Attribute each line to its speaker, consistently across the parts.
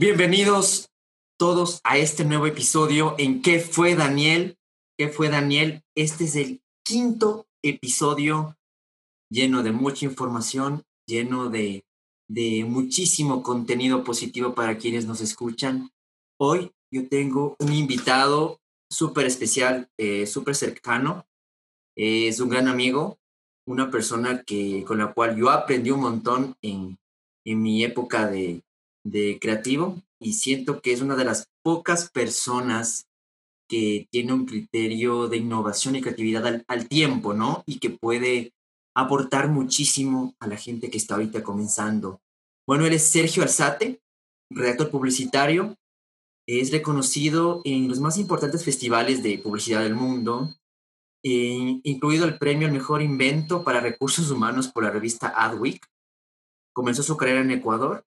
Speaker 1: Bienvenidos todos a este nuevo episodio en ¿Qué fue Daniel? ¿Qué fue Daniel? Este es el quinto episodio lleno de mucha información, lleno de, de muchísimo contenido positivo para quienes nos escuchan. Hoy yo tengo un invitado súper especial, eh, súper cercano. es un gran amigo, una persona que, con la cual yo aprendí un montón en, en mi época de, de creativo y siento que es una de las pocas personas que tiene un criterio de innovación y creatividad al, tiempo, ¿no? Y que puede aportar muchísimo a la gente que está ahorita comenzando. Bueno, él es Sergio Alzate, redactor publicitario, es reconocido en los más importantes festivales de publicidad del mundo, eh, incluido el premio al mejor invento para recursos humanos por la revista Adweek. Comenzó su carrera en Ecuador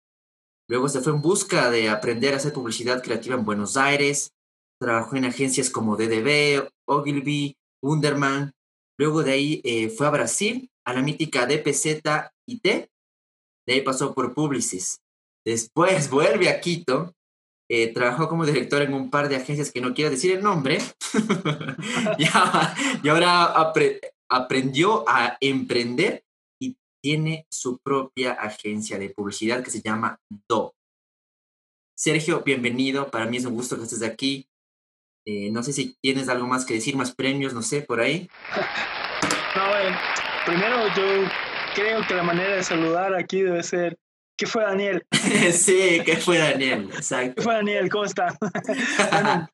Speaker 1: Luego se fue en busca de aprender a hacer publicidad creativa en Buenos Aires. Trabajó en agencias como DDB, Ogilvy, Wunderman. Luego de ahí eh, fue a Brasil, a la mítica DPZ IT. De ahí pasó por Publicis. Después vuelve a Quito. Eh, trabajó como director en un par de agencias que no quiero decir el nombre. y, ahora aprendió a emprender tiene su propia agencia de publicidad que se llama Do. Sergio, bienvenido. Para mí es un gusto que estés aquí. Eh, no sé si tienes algo más que decir, más premios, no sé, por ahí.
Speaker 2: No, eh, primero yo creo que la manera de saludar aquí debe ser ¿Qué fue Daniel?
Speaker 1: sí, ¿qué fue Daniel? Exacto.
Speaker 2: ¿Qué fue Daniel? ¿Cómo está? bueno,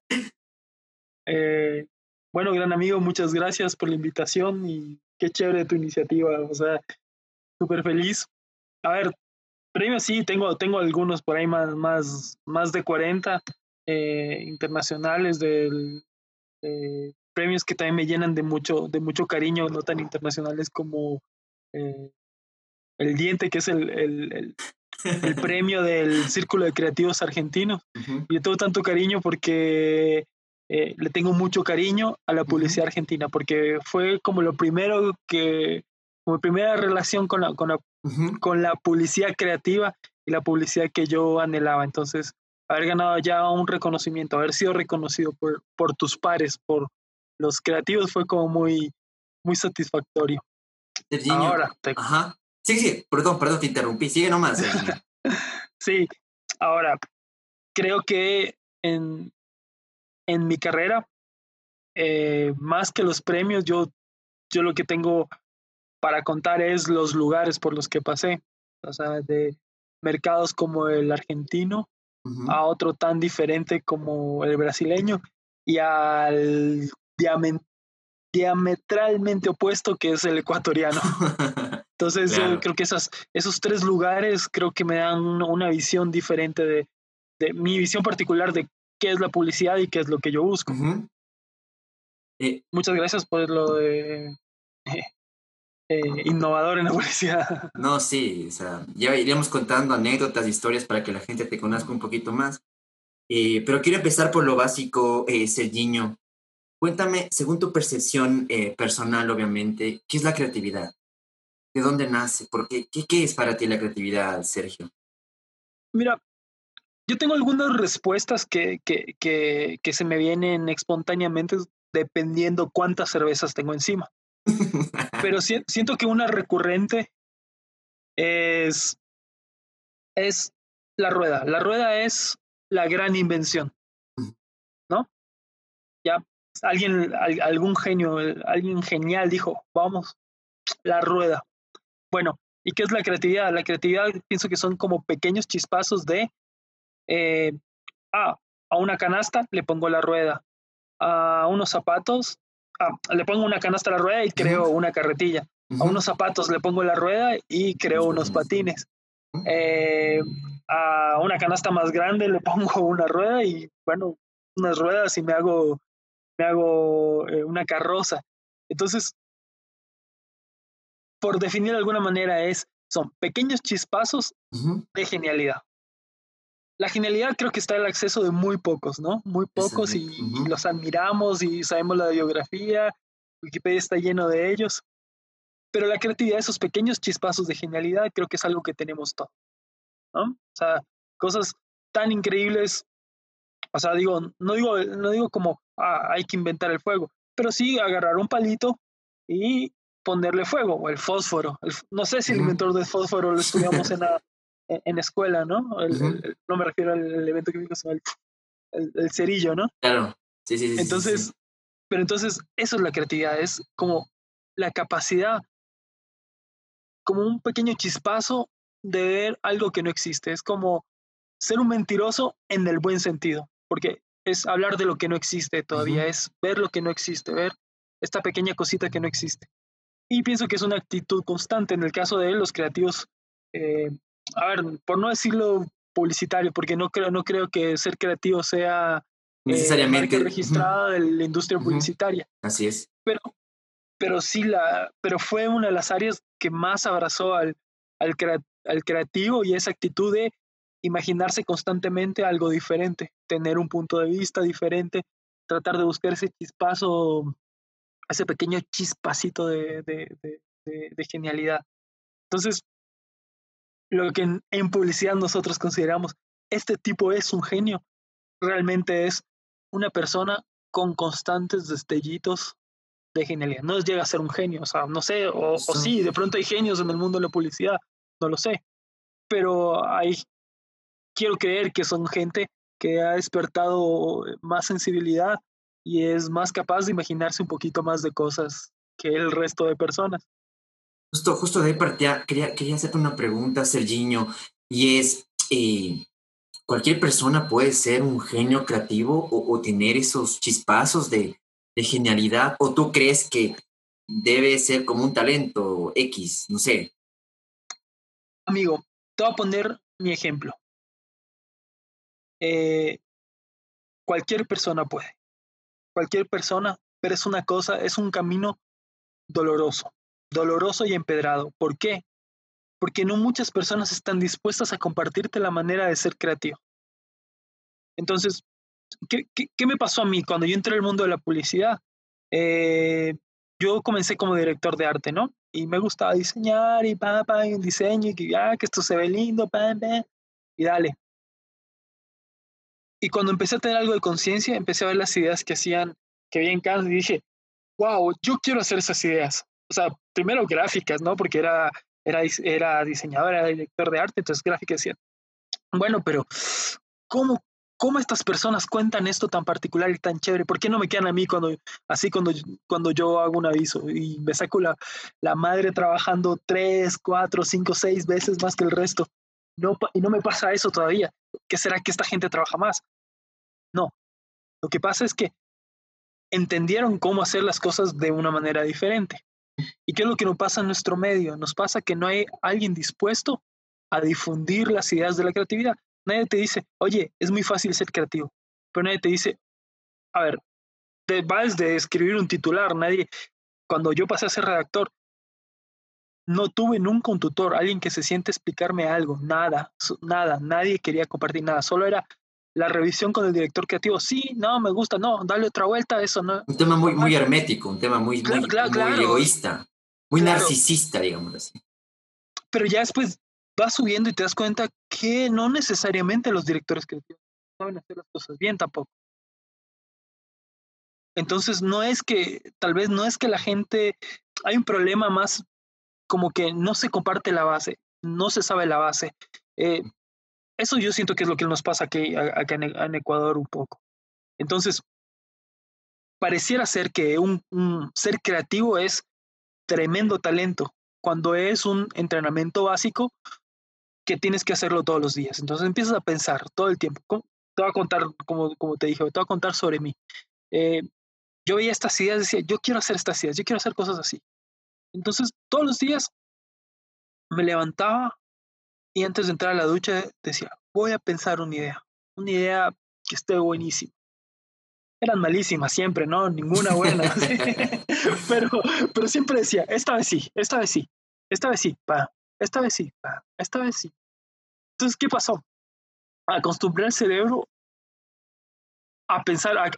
Speaker 2: eh, bueno, gran amigo, muchas gracias por la invitación y qué chévere tu iniciativa. O sea, súper feliz. A ver, premios sí, tengo, tengo algunos por ahí más, más, más de 40 eh, internacionales de premios que también me llenan de mucho, de mucho cariño, no tan internacionales como eh, el Diente, que es el, el, el, premio del Círculo de Creativos Argentinos. Y yo tengo tanto cariño porque eh, le tengo mucho cariño a la publicidad argentina, porque fue como lo primero que como primera relación con la, con la, con la publicidad creativa y la publicidad que yo anhelaba. Entonces, haber ganado ya un reconocimiento, haber sido reconocido por, por tus pares, por los creativos, fue como muy, muy satisfactorio.
Speaker 1: Ahora, Ajá. Sí, sí, perdón, perdón, te interrumpí. Sigue nomás.
Speaker 2: sí, ahora, creo que en, en mi carrera, eh, más que los premios, yo, yo lo que tengo para contar es los lugares por los que pasé, o sea, de mercados como el argentino a otro tan diferente como el brasileño y al diametralmente opuesto que es el ecuatoriano. Entonces yo creo que esas, esos tres lugares creo que me dan una, visión diferente de, de, mi visión particular de qué es la publicidad y qué es lo que yo busco. Eh, Muchas gracias por lo de eh, innovador en la publicidad.
Speaker 1: No, sí, o sea, ya iremos contando anécdotas, historias para que la gente te conozca un poquito más. Eh, pero quiero empezar por lo básico, eh, Sergiño. Cuéntame, según tu percepción eh, personal, obviamente, ¿qué es la creatividad? ¿De dónde nace? ¿Por qué? qué? es para ti la creatividad, Sergio?
Speaker 2: Mira, yo tengo algunas respuestas que, que, que, que se me vienen espontáneamente dependiendo cuántas cervezas tengo encima. Pero siento que una recurrente es, es la rueda. La rueda es la gran invención, ¿no? Ya alguien, algún genio, alguien genial dijo, vamos, la rueda. Bueno, ¿y qué es la creatividad? La creatividad pienso que son como pequeños chispazos de, eh, ah, a una canasta le pongo la rueda, a unos zapatos Ah, le pongo una canasta a la rueda y creo una carretilla. A unos zapatos le pongo la rueda y creo unos patines. Eh, a una canasta más grande le pongo una rueda y, bueno, unas ruedas y me hago, me hago eh, una carroza. Entonces, por definir de alguna manera, es, son pequeños chispazos de genialidad. La genialidad creo que está al acceso de muy pocos, ¿no? Muy pocos y, los admiramos y sabemos la biografía, Wikipedia está lleno de ellos, pero la creatividad, esos pequeños chispazos de genialidad, creo que es algo que tenemos todos, ¿no? O sea, cosas tan increíbles, o sea, digo, no digo, no digo como ah, hay que inventar el fuego, pero sí agarrar un palito y ponerle fuego, o el fósforo. no sé si el inventor del fósforo lo estudiamos en la, en escuela, ¿no? no me refiero al elemento químico, sino el, el, cerillo, ¿no?
Speaker 1: Claro, sí, sí, sí.
Speaker 2: Entonces, pero entonces eso es la creatividad, es como la capacidad, como un pequeño chispazo de ver algo que no existe. Es como ser un mentiroso en el buen sentido, porque es hablar de lo que no existe todavía, es ver lo que no existe, ver esta pequeña cosita que no existe. Y pienso que es una actitud constante. En el caso de él, los creativos eh, a ver, por no decirlo publicitario, porque no creo, no creo que ser creativo sea
Speaker 1: eh, necesariamente
Speaker 2: registrada de la industria publicitaria.
Speaker 1: Así es.
Speaker 2: Pero, pero sí la, pero fue una de las áreas que más abrazó al, al, al creativo y esa actitud de imaginarse constantemente algo diferente, tener un punto de vista diferente, tratar de buscar ese chispazo, ese pequeño chispacito de, de, de, de genialidad. Entonces, lo que en, publicidad nosotros consideramos, este tipo es un genio, realmente es una persona con constantes destellitos de genialidad. No llega a ser un genio, o sea, no sé, o, sí, de pronto hay genios en el mundo de la publicidad, no lo sé, pero hay, quiero creer que son gente que ha despertado más sensibilidad y es más capaz de imaginarse un poquito más de cosas que el resto de personas.
Speaker 1: Justo, justo de ahí partía, quería, quería hacerte una pregunta, Sergiño, y es, eh, ¿cualquier persona puede ser un genio creativo o, tener esos chispazos de, de, genialidad? ¿O tú crees que debe ser como un talento X? No sé.
Speaker 2: Amigo, te voy a poner mi ejemplo. Eh, cualquier persona puede. Cualquier persona, pero es una cosa, es un camino doloroso doloroso y empedrado. ¿Por qué? Porque no muchas personas están dispuestas a compartirte la manera de ser creativo. Entonces, ¿qué, me pasó a mí cuando yo entré al mundo de la publicidad? Eh, yo comencé como director de arte, ¿no? Y me gustaba diseñar y pa, pa, y un diseño y que, ah, que esto se ve lindo, y dale. Y cuando empecé a tener algo de conciencia, empecé a ver las ideas que hacían, que había en casa y dije, wow, yo quiero hacer esas ideas o sea, primero gráficas, ¿no? Porque era, era, era diseñador, era director de arte, entonces gráficas decían, bueno, pero ¿cómo, ¿cómo estas personas cuentan esto tan particular y tan chévere? ¿Por qué no me quedan a mí cuando, así cuando, cuando yo hago un aviso y me saco la, la madre trabajando tres, cuatro, cinco, seis veces más que el resto? No, y no me pasa eso todavía. ¿Qué será que esta gente trabaja más? No. Lo que pasa es que entendieron cómo hacer las cosas de una manera diferente. ¿Y qué es lo que nos pasa en nuestro medio? Nos pasa que no hay alguien dispuesto a difundir las ideas de la creatividad. Nadie te dice, oye, es muy fácil ser creativo, pero nadie te dice, a ver, te vas de escribir un titular, nadie, cuando yo pasé a ser redactor, no tuve nunca un tutor, alguien que se siente explicarme algo, nada, nada, nadie quería compartir nada, solo era la revisión con el director creativo, sí, no, me gusta, no, dale otra vuelta, eso no.
Speaker 1: Un tema muy, muy hermético, un tema muy, muy, egoísta, muy narcisista, digamos así.
Speaker 2: Pero ya después vas subiendo y te das cuenta que no necesariamente los directores creativos saben hacer las cosas bien tampoco. Entonces no es que, tal vez no es que la gente, hay un problema más como que no se comparte la base, no se sabe la base. Eh, eso yo siento que es lo que nos pasa aquí, acá en, Ecuador un poco. Entonces, pareciera ser que un, ser creativo es tremendo talento, cuando es un entrenamiento básico que tienes que hacerlo todos los días. Entonces empiezas a pensar todo el tiempo. Te voy a contar, como, como te dije, te voy a contar sobre mí. Eh, yo veía estas ideas, decía, yo quiero hacer estas ideas, yo quiero hacer cosas así. Entonces, todos los días me levantaba, y antes de entrar a la ducha decía, voy a pensar una idea, una idea que esté buenísima. Eran malísimas siempre, ¿no? Ninguna buena. pero, pero siempre decía, esta vez sí, esta vez sí. esta vez sí, va, esta vez sí, va, esta vez sí. Entonces, ¿qué pasó? Acostumbrar el cerebro a pensar, a,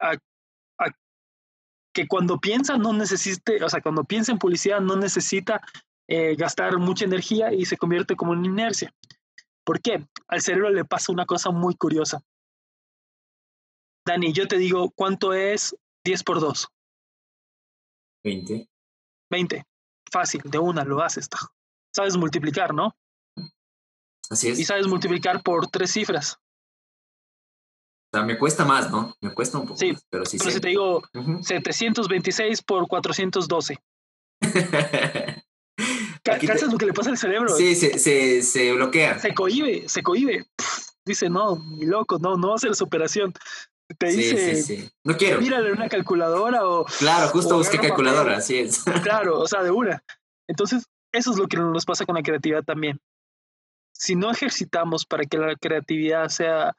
Speaker 2: a, que cuando piensa no necesite, o sea, cuando piensa en publicidad no necesita eh, gastar mucha energía y se convierte como en inercia. ¿Por qué? Al cerebro le pasa una cosa muy curiosa. Dani, yo te digo, ¿cuánto es 10 por 2?
Speaker 1: 20.
Speaker 2: 20. Fácil, de una lo haces. Sabes multiplicar, ¿no?
Speaker 1: Así es.
Speaker 2: Y sabes multiplicar por tres cifras.
Speaker 1: O sea, me cuesta más, ¿no? Me cuesta un poco.
Speaker 2: Sí,
Speaker 1: más, pero sí
Speaker 2: pero si te digo 726 por 412.
Speaker 1: Aquí te-
Speaker 2: ¿Cachas lo que le pasa al cerebro?
Speaker 1: Sí, se, se, se bloquea.
Speaker 2: Se cohibe, se cohibe. Pff, dice, no, ni loco, no, no va a hacer operación. Te
Speaker 1: Sí,
Speaker 2: dice,
Speaker 1: sí, sí. No quiero.
Speaker 2: mírale una calculadora o,
Speaker 1: Claro, justo
Speaker 2: o
Speaker 1: busqué calculadora,
Speaker 2: papel.
Speaker 1: así es.
Speaker 2: claro, o sea, de una. Entonces, eso es lo que nos pasa con la creatividad también. Si no ejercitamos para que la creatividad sea,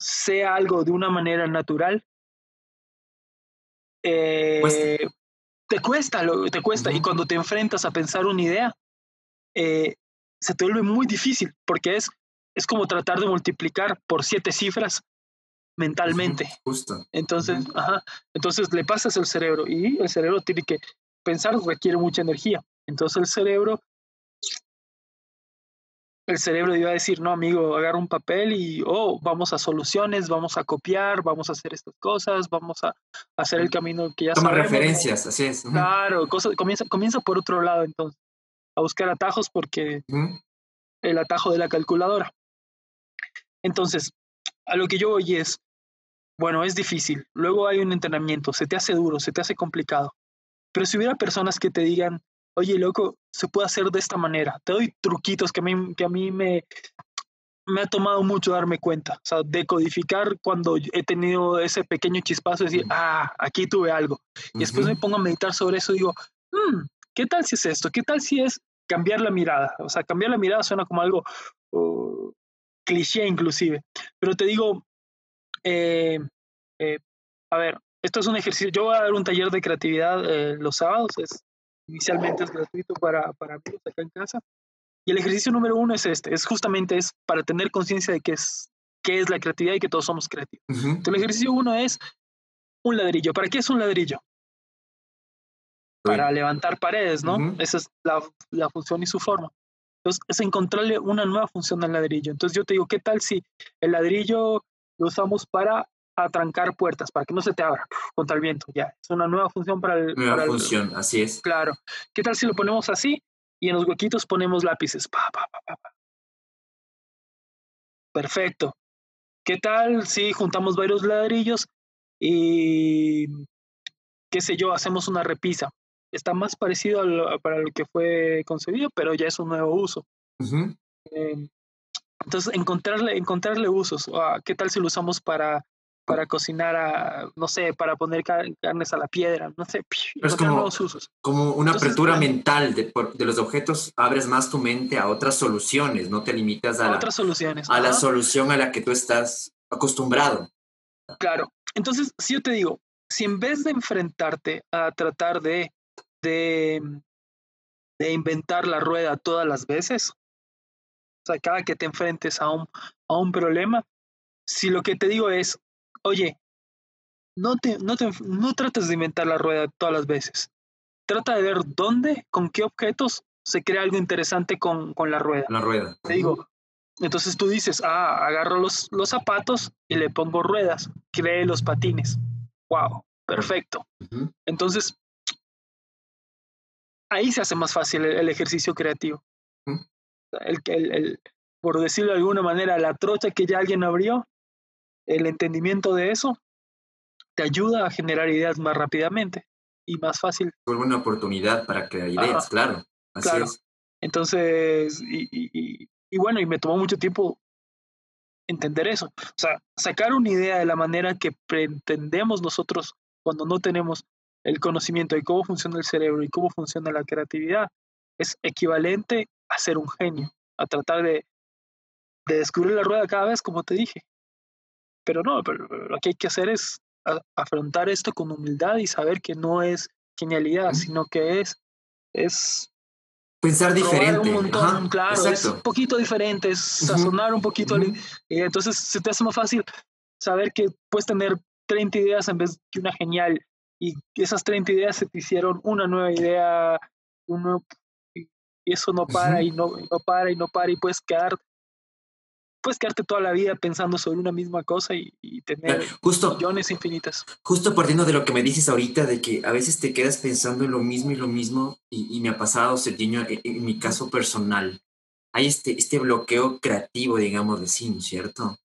Speaker 2: sea algo de una manera natural, eh, te cuesta, lo, te cuesta. Y cuando te enfrentas a pensar una idea, eh, se te vuelve muy difícil, porque es, es como tratar de multiplicar por siete cifras mentalmente.
Speaker 1: Justo.
Speaker 2: Entonces, ajá, entonces le pasas el cerebro y el cerebro tiene que pensar, requiere mucha energía. Entonces el cerebro, el cerebro iba a decir, no, amigo, agarra un papel y, oh, vamos a soluciones, vamos a copiar, vamos a hacer estas cosas, vamos a hacer el camino que ya
Speaker 1: Toma
Speaker 2: sabemos.
Speaker 1: referencias, así es.
Speaker 2: Claro, cosas, comienza, comienza por otro lado entonces, a buscar atajos porque el atajo de la calculadora. Entonces, a lo que yo voy es, bueno, es difícil, luego hay un entrenamiento, se te hace duro, se te hace complicado, pero si hubiera personas que te digan, oye, loco, se puede hacer de esta manera, te doy truquitos que a mí, que a mí me, me ha tomado mucho darme cuenta, o sea, decodificar cuando he tenido ese pequeño chispazo, decir, ah, aquí tuve algo, y después me pongo a meditar sobre eso y digo, "Mm, ¿qué tal si es esto? ¿Qué tal si es cambiar la mirada? O sea, cambiar la mirada suena como algo uh, cliché inclusive, pero te digo, eh, eh, a ver, esto es un ejercicio, yo voy a dar un taller de creatividad eh, los sábados, es, inicialmente es gratuito para, para amigos acá en casa, y el ejercicio número uno es este, es justamente es para tener conciencia de qué es, qué es la creatividad y que todos somos creativos. Entonces, el ejercicio uno es un ladrillo. ¿Para qué es un ladrillo? Para levantar paredes, ¿no? Esa es la, la función y su forma. Entonces, es encontrarle una nueva función al ladrillo. Entonces, yo te digo, ¿qué tal si el ladrillo lo usamos para atrancar puertas, para que no se te abra contra el viento? Ya, es una nueva función para el.
Speaker 1: Nueva
Speaker 2: para el-
Speaker 1: función, así es.
Speaker 2: claro. ¿Qué tal si lo ponemos así y en los huequitos ponemos lápices? Pa, pa, pa, pa, pa. Perfecto. ¿Qué tal si juntamos varios ladrillos y, qué sé yo, hacemos una repisa? Está más parecido a lo, para lo que fue concebido, pero ya es un nuevo uso. Eh, entonces, encontrarle, encontrarle usos. Ah, ¿Qué tal si lo usamos para, para cocinar, a, no sé, para poner car- carnes a la piedra? No sé,
Speaker 1: es como-
Speaker 2: nuevos usos.
Speaker 1: Como una
Speaker 2: Entonces,
Speaker 1: apertura mental de, los objetos, abres más tu mente a otras soluciones, no te limitas a, la,
Speaker 2: Otras soluciones.
Speaker 1: a la solución a la que tú estás acostumbrado.
Speaker 2: Claro. Entonces, si yo te digo, si en vez de enfrentarte a tratar de, de, de inventar la rueda todas las veces, o sea, cada que te enfrentes a un, a un problema, si lo que te digo es, oye, no, te, no, te, no trates de inventar la rueda todas las veces. Trata de ver dónde, con qué objetos se crea algo interesante con, con la rueda.
Speaker 1: La rueda.
Speaker 2: Te digo, entonces tú dices, ah, agarro los, los zapatos y le pongo ruedas, cree los patines. Wow, perfecto. Entonces, ahí se hace más fácil el, el ejercicio creativo. El, que- el- el- por decirlo de alguna manera, la trocha que ya alguien abrió, el entendimiento de eso, te ayuda a generar ideas más rápidamente y más fácil.
Speaker 1: Vuelve una oportunidad para crear ideas,
Speaker 2: Ajá.
Speaker 1: claro. Así
Speaker 2: Claro.
Speaker 1: es.
Speaker 2: Entonces, y, y- y- y bueno, y me tomó mucho tiempo entender eso. O sea, sacar una idea de la manera que pretendemos nosotros cuando no tenemos el conocimiento de cómo funciona el cerebro y cómo funciona la creatividad es equivalente a ser un genio, a tratar de, de descubrir la rueda cada vez, como te dije. Pero no, pero lo que hay que hacer es afrontar esto con humildad y saber que no es genialidad, sino que es, es
Speaker 1: Pensar diferente.
Speaker 2: Un montón, claro, es un poquito diferente, es sazonar un poquito. entonces se te hace más fácil saber que puedes tener 30 ideas en vez de una genial. Y esas 30 ideas se te hicieron una nueva idea, uno, y eso no para y no, no para y no para y puedes quedar puedes quedarte toda la vida pensando sobre una misma cosa y, tener justo, millones infinitas.
Speaker 1: Justo partiendo de lo que me dices ahorita, de que a veces te quedas pensando en lo mismo y lo mismo, y, me ha pasado, Sergiño, en, en, mi caso personal, hay este, este bloqueo creativo, digamos, de sí, ¿cierto?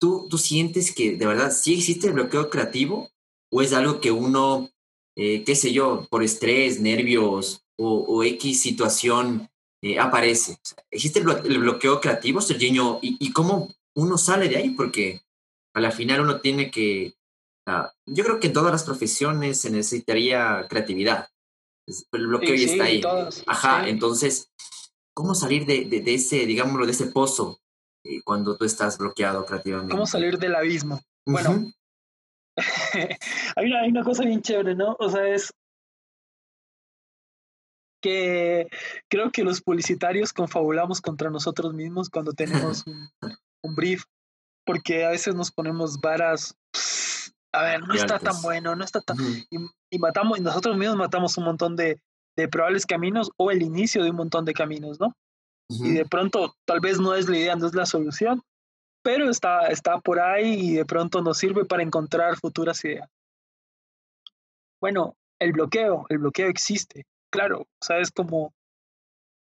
Speaker 1: ¿Tú, ¿Tú sientes que de verdad sí existe el bloqueo creativo o es algo que uno, eh, qué sé yo, por estrés, nervios o, o X situación eh, aparece. existe el, bloqueo creativo, Serginho, ¿Y, ¿Y, cómo uno sale de ahí, porque a la final uno tiene que... Ah, yo creo que en todas las profesiones se necesitaría creatividad. El bloqueo ya está ahí. Ajá, entonces, ¿cómo salir de, de, ese, digámoslo, de ese pozo eh, cuando tú estás bloqueado creativamente?
Speaker 2: ¿Cómo salir del abismo? Bueno, hay, una, hay una cosa bien chévere, ¿no? O sea, es que creo que los publicitarios confabulamos contra nosotros mismos cuando tenemos un, brief, porque a veces nos ponemos varas, a ver, no está tan bueno, no está tan... y, matamos, y nosotros mismos matamos un montón de, de, probables caminos o el inicio de un montón de caminos, ¿no? Y de pronto tal vez no es la idea, no es la solución, pero está, está por ahí y de pronto nos sirve para encontrar futuras ideas. Bueno, el bloqueo, el bloqueo existe claro, sabes como,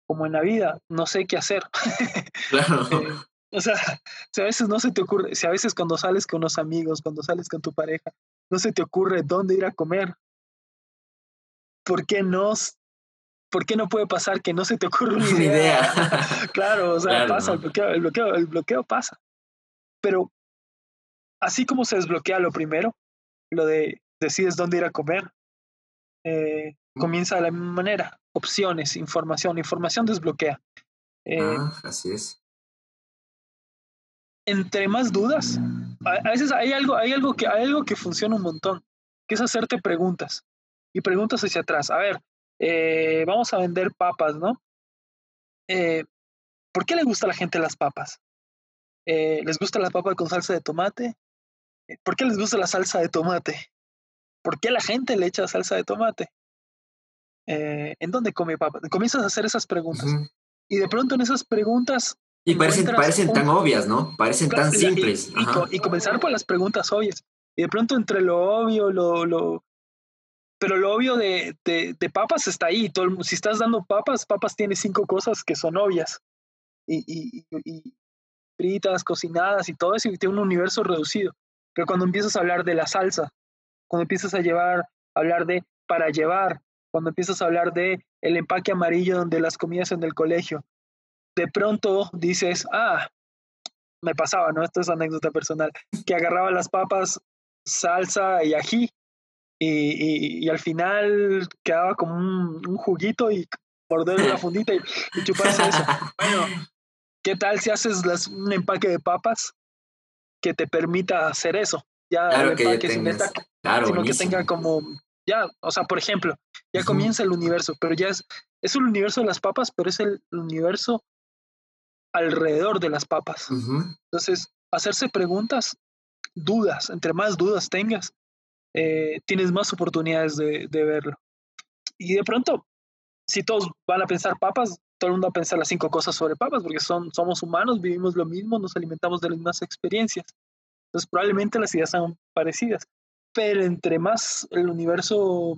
Speaker 2: como en la vida, no sé qué hacer. Claro. Eh, o sea, si a veces no se te ocurre, si a veces cuando sales con los amigos, cuando sales con tu pareja, no se te ocurre dónde ir a comer, ¿por qué no? ¿Por qué no puede pasar que no se te ocurre una idea? claro, o sea, pasa, el, bloqueo, el, bloqueo, el bloqueo pasa. Pero así como se desbloquea lo primero, lo de decides dónde ir a comer, eh, comienza de la misma manera. Opciones, información, información desbloquea.
Speaker 1: Eh, ah, así es.
Speaker 2: Entre más dudas, a, veces hay algo, hay, algo que, hay algo que funciona un montón, que es hacerte preguntas. Y preguntas hacia atrás. A ver, eh, vamos a vender papas, ¿no? Eh, ¿Por qué le gusta a la gente las papas? ¿Les gusta la papa con salsa de tomate? ¿Por qué les gusta la salsa de tomate? ¿Por qué la gente le echa salsa de tomate? Eh, ¿en dónde come papá? Comienzas a hacer esas preguntas. Y de pronto en esas preguntas...
Speaker 1: Y parecen, parecen tan obvias, ¿no? Parecen tan simples.
Speaker 2: Y, comenzar por las preguntas obvias. Y de pronto entre lo obvio, lo... lo pero lo obvio de, de, papas está ahí. Todo si estás dando papas, papas tiene cinco cosas que son obvias. Y, y, y fritas, cocinadas y todo eso, y tiene un universo reducido. Pero cuando empiezas a hablar de la salsa, cuando empiezas a llevar, a hablar de para llevar, cuando empiezas a hablar de el empaque amarillo donde las comidas en el colegio, de pronto dices, ah, me pasaba, ¿no? Esto es anécdota personal, que agarraba las papas, salsa y ají, y, y, al final quedaba como un, juguito y morder la fundita y, chuparse eso. Bueno, ¿qué tal si haces las, un empaque de papas que te permita hacer eso? Ya el empaque sin sino que tenga como ya, o sea, por ejemplo, ya comienza el universo, pero ya es, es el universo de las papas, pero es el universo alrededor de las papas. Entonces, hacerse preguntas, dudas, entre más dudas tengas, eh, tienes más oportunidades de, verlo. Y de pronto, si todos van a pensar papas, todo el mundo va a pensar las cinco cosas sobre papas, porque son, somos humanos, vivimos lo mismo, nos alimentamos de las mismas experiencias. Entonces, probablemente las ideas son parecidas pero entre más el universo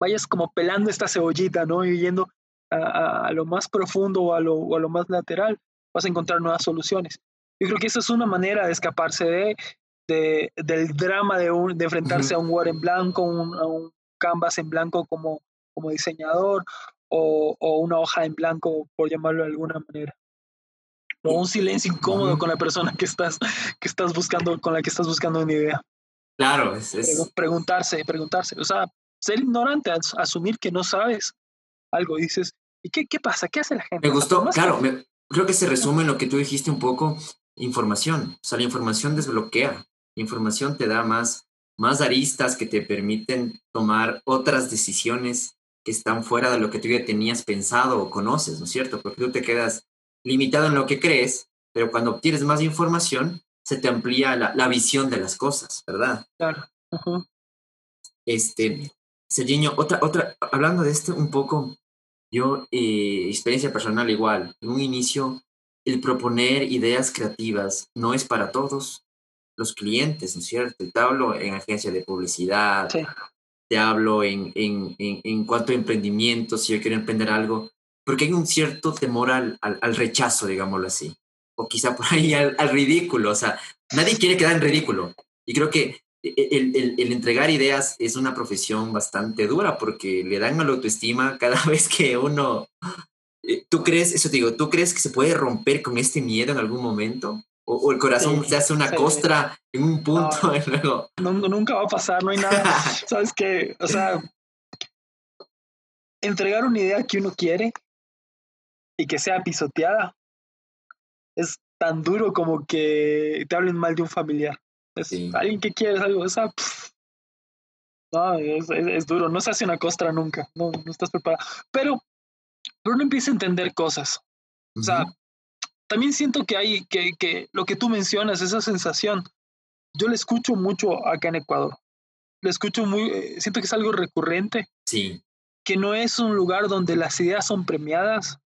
Speaker 2: vayas como pelando esta cebollita, ¿no? Y yendo a, lo más profundo o a lo, a lo, más lateral, vas a encontrar nuevas soluciones. Yo creo que esa es una manera de escaparse de, de del drama de, un, de enfrentarse a un Word en blanco, a un canvas en blanco como, como diseñador o, o, una hoja en blanco, por llamarlo de alguna manera. O un silencio incómodo con la persona que estás, que estás buscando, con la que estás buscando una idea.
Speaker 1: Claro, es,
Speaker 2: Preguntarse, preguntarse. O sea, ser ignorante, asumir que no sabes algo. Dices, ¿y qué, qué pasa? ¿Qué hace la gente?
Speaker 1: Me gustó, claro, creo que se resume en lo que tú dijiste un poco, información. O sea, la información desbloquea. La información te da más, más aristas que te permiten tomar otras decisiones que están fuera de lo que tú ya tenías pensado o conoces, ¿no es cierto? Porque tú te quedas limitado en lo que crees, pero cuando obtienes más información, se te amplía la, visión de las cosas, ¿verdad?
Speaker 2: Claro.
Speaker 1: Este, Serginho, otra, otra, hablando de esto un poco, yo, eh, experiencia personal igual, en un inicio, el proponer ideas creativas no es para todos los clientes, ¿no es cierto? Te hablo en agencia de publicidad, te hablo en, en, en, cuanto a emprendimiento, si yo quiero emprender algo, porque hay un cierto temor al, al, rechazo, digámoslo así, o quizá por ahí al, al, ridículo, o sea, nadie quiere quedar en ridículo. Y creo que e, el, el, el, entregar ideas es una profesión bastante dura porque le dan a la autoestima cada vez que uno... Eh, ¿Tú crees, eso te digo, tú crees que se puede romper con este miedo en algún momento? ¿O, el corazón se hace una costra en un punto y luego...
Speaker 2: No, nunca va a pasar, no hay nada. ¿Sabes qué? O sea, entregar una idea que uno quiere y que sea pisoteada es tan duro como que te hablen mal de un familiar. Es alguien que quieres algo, esa, no, es, duro, no se hace una costra nunca, no, no estás preparado. Pero, pero uno empieza a entender cosas. O sea, también siento que hay, que, que lo que tú mencionas, esa sensación, yo le escucho mucho acá en Ecuador. Le escucho muy, eh, siento que es algo recurrente.
Speaker 1: Sí.
Speaker 2: Que no es un lugar donde las ideas son premiadas,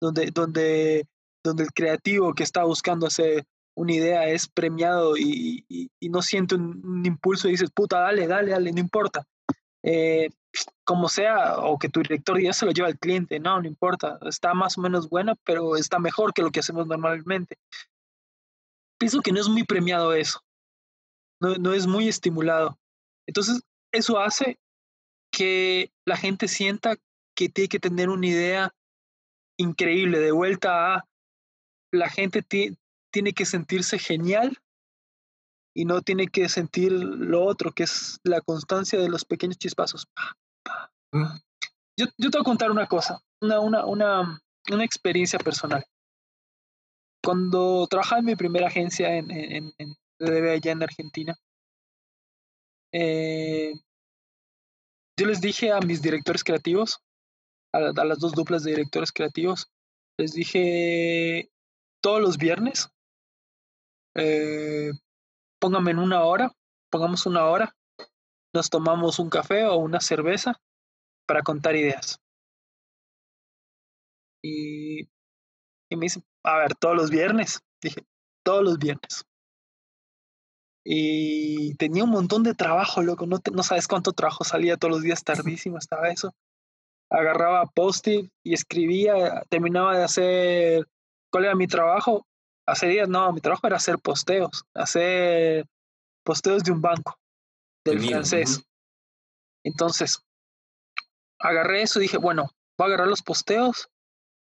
Speaker 2: donde, donde, donde el creativo que está buscando hacer una idea es premiado y, no siente un, impulso y dices, puta, dale, dale, dale, no importa. Eh, como sea, o que tu director ya se lo lleva al cliente, no, no importa, está más o menos buena, pero está mejor que lo que hacemos normalmente. Pienso que no es muy premiado eso, no, no es muy estimulado. Entonces, eso hace que la gente sienta que tiene que tener una idea increíble, de vuelta a la gente tiene que sentirse genial y no tiene que sentir lo otro, que es la constancia de los pequeños chispazos. Yo, te voy a contar una cosa, una, una, una, una experiencia personal. Cuando trabajaba en mi primera agencia en, en, en allá en Argentina, eh, yo les dije a mis directores creativos, a, las dos duplas de directores creativos, les dije todos los viernes eh, póngame en una hora, pongamos una hora, nos tomamos un café o una cerveza para contar ideas. Y, y me dice, a ver, todos los viernes, dije, todos los viernes. Y tenía un montón de trabajo, loco, no, no sabes cuánto trabajo salía todos los días tardísimo, estaba eso. Agarraba post-it y escribía, terminaba de hacer, ¿cuál era mi trabajo? hace días no, mi trabajo era hacer posteos, hacer posteos de un banco, del francés. Entonces, agarré eso y dije, bueno, voy a agarrar los posteos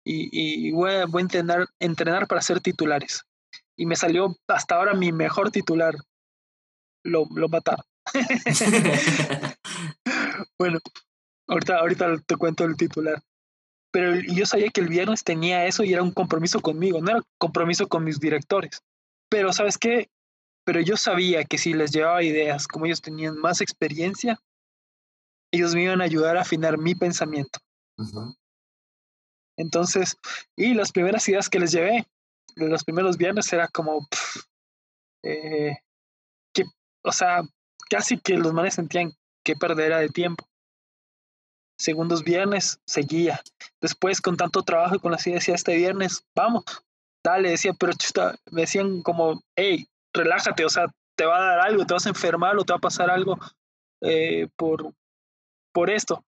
Speaker 2: y, voy, a, entrenar, entrenar para ser titulares. Y me salió hasta ahora mi mejor titular. Lo, lo mataron. bueno, ahorita, ahorita te cuento el titular. Pero yo sabía que el viernes tenía eso y era un compromiso conmigo, no era un compromiso con mis directores. Pero ¿sabes qué? Pero yo sabía que si les llevaba ideas, como ellos tenían más experiencia, ellos me iban a ayudar a afinar mi pensamiento. Entonces, y las primeras ideas que les llevé, los primeros viernes era como, eh, que, o sea, casi que los manes sentían que perder de tiempo segundos viernes, seguía. Después, con tanto trabajo y con así decía, este viernes, vamos, dale, decía, pero me decían como, hey, relájate, o sea, te va a dar algo, te vas a enfermar o te va a pasar algo eh, por, por esto.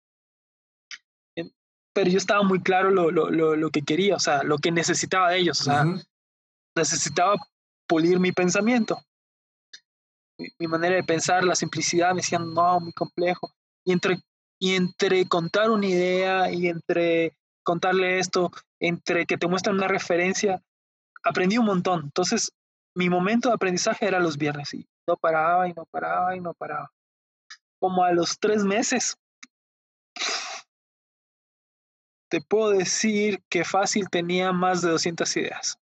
Speaker 2: Pero yo estaba muy claro lo, lo, lo, lo, que quería, o sea, lo que necesitaba de ellos, o sea, necesitaba pulir mi pensamiento. Mi, mi, manera de pensar, la simplicidad, me decían, no, muy complejo. Y entre y entre contar una idea y entre contarle esto, entre que te muestran una referencia, aprendí un montón. Entonces, mi momento de aprendizaje era los viernes y no paraba y no paraba y no paraba. Como a los tres meses, te puedo decir que fácil tenía más de 200 ideas.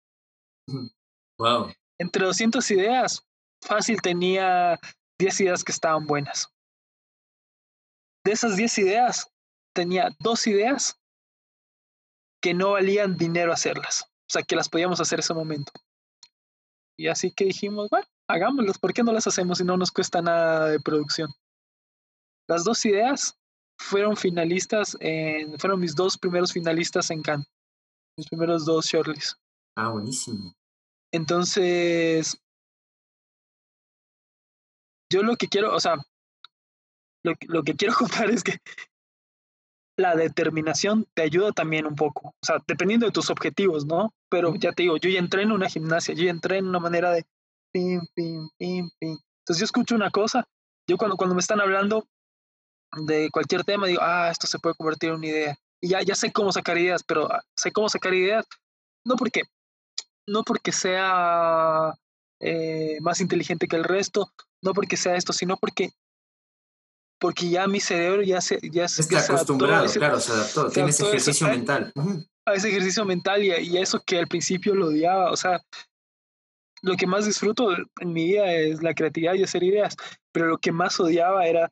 Speaker 1: Wow.
Speaker 2: Entre 200 ideas, fácil tenía 10 ideas que estaban buenas de esas 10 ideas, tenía dos ideas que no valían dinero hacerlas. O sea, que las podíamos hacer ese momento. Y así que dijimos, bueno, hagámoslas, ¿por qué no las hacemos si no nos cuesta nada de producción? Las dos ideas fueron finalistas, en, fueron mis dos primeros finalistas en Cannes, mis primeros dos shortlists.
Speaker 1: Ah, buenísimo.
Speaker 2: Entonces, yo lo que quiero, o sea, lo, lo que quiero contar es que la determinación te ayuda también un poco, o sea, dependiendo de tus objetivos, ¿no? Pero ya te digo, yo ya entré en una gimnasia, yo ya entré en una manera de pim, pim, pim, pim. Entonces yo escucho una cosa, yo cuando, cuando me están hablando de cualquier tema, digo, ah, esto se puede convertir en una idea. Y ya, ya sé cómo sacar ideas, pero ah, sé cómo sacar ideas, no porque, no porque sea eh, más inteligente que el resto, no porque sea esto, sino porque porque ya mi cerebro ya se ya
Speaker 1: está acostumbrado, claro, se adaptó, tiene ese ejercicio mental.
Speaker 2: A ese ejercicio mental y y eso que al principio lo odiaba, o sea, lo que más disfruto en mi vida es la creatividad y hacer ideas, pero lo que más odiaba era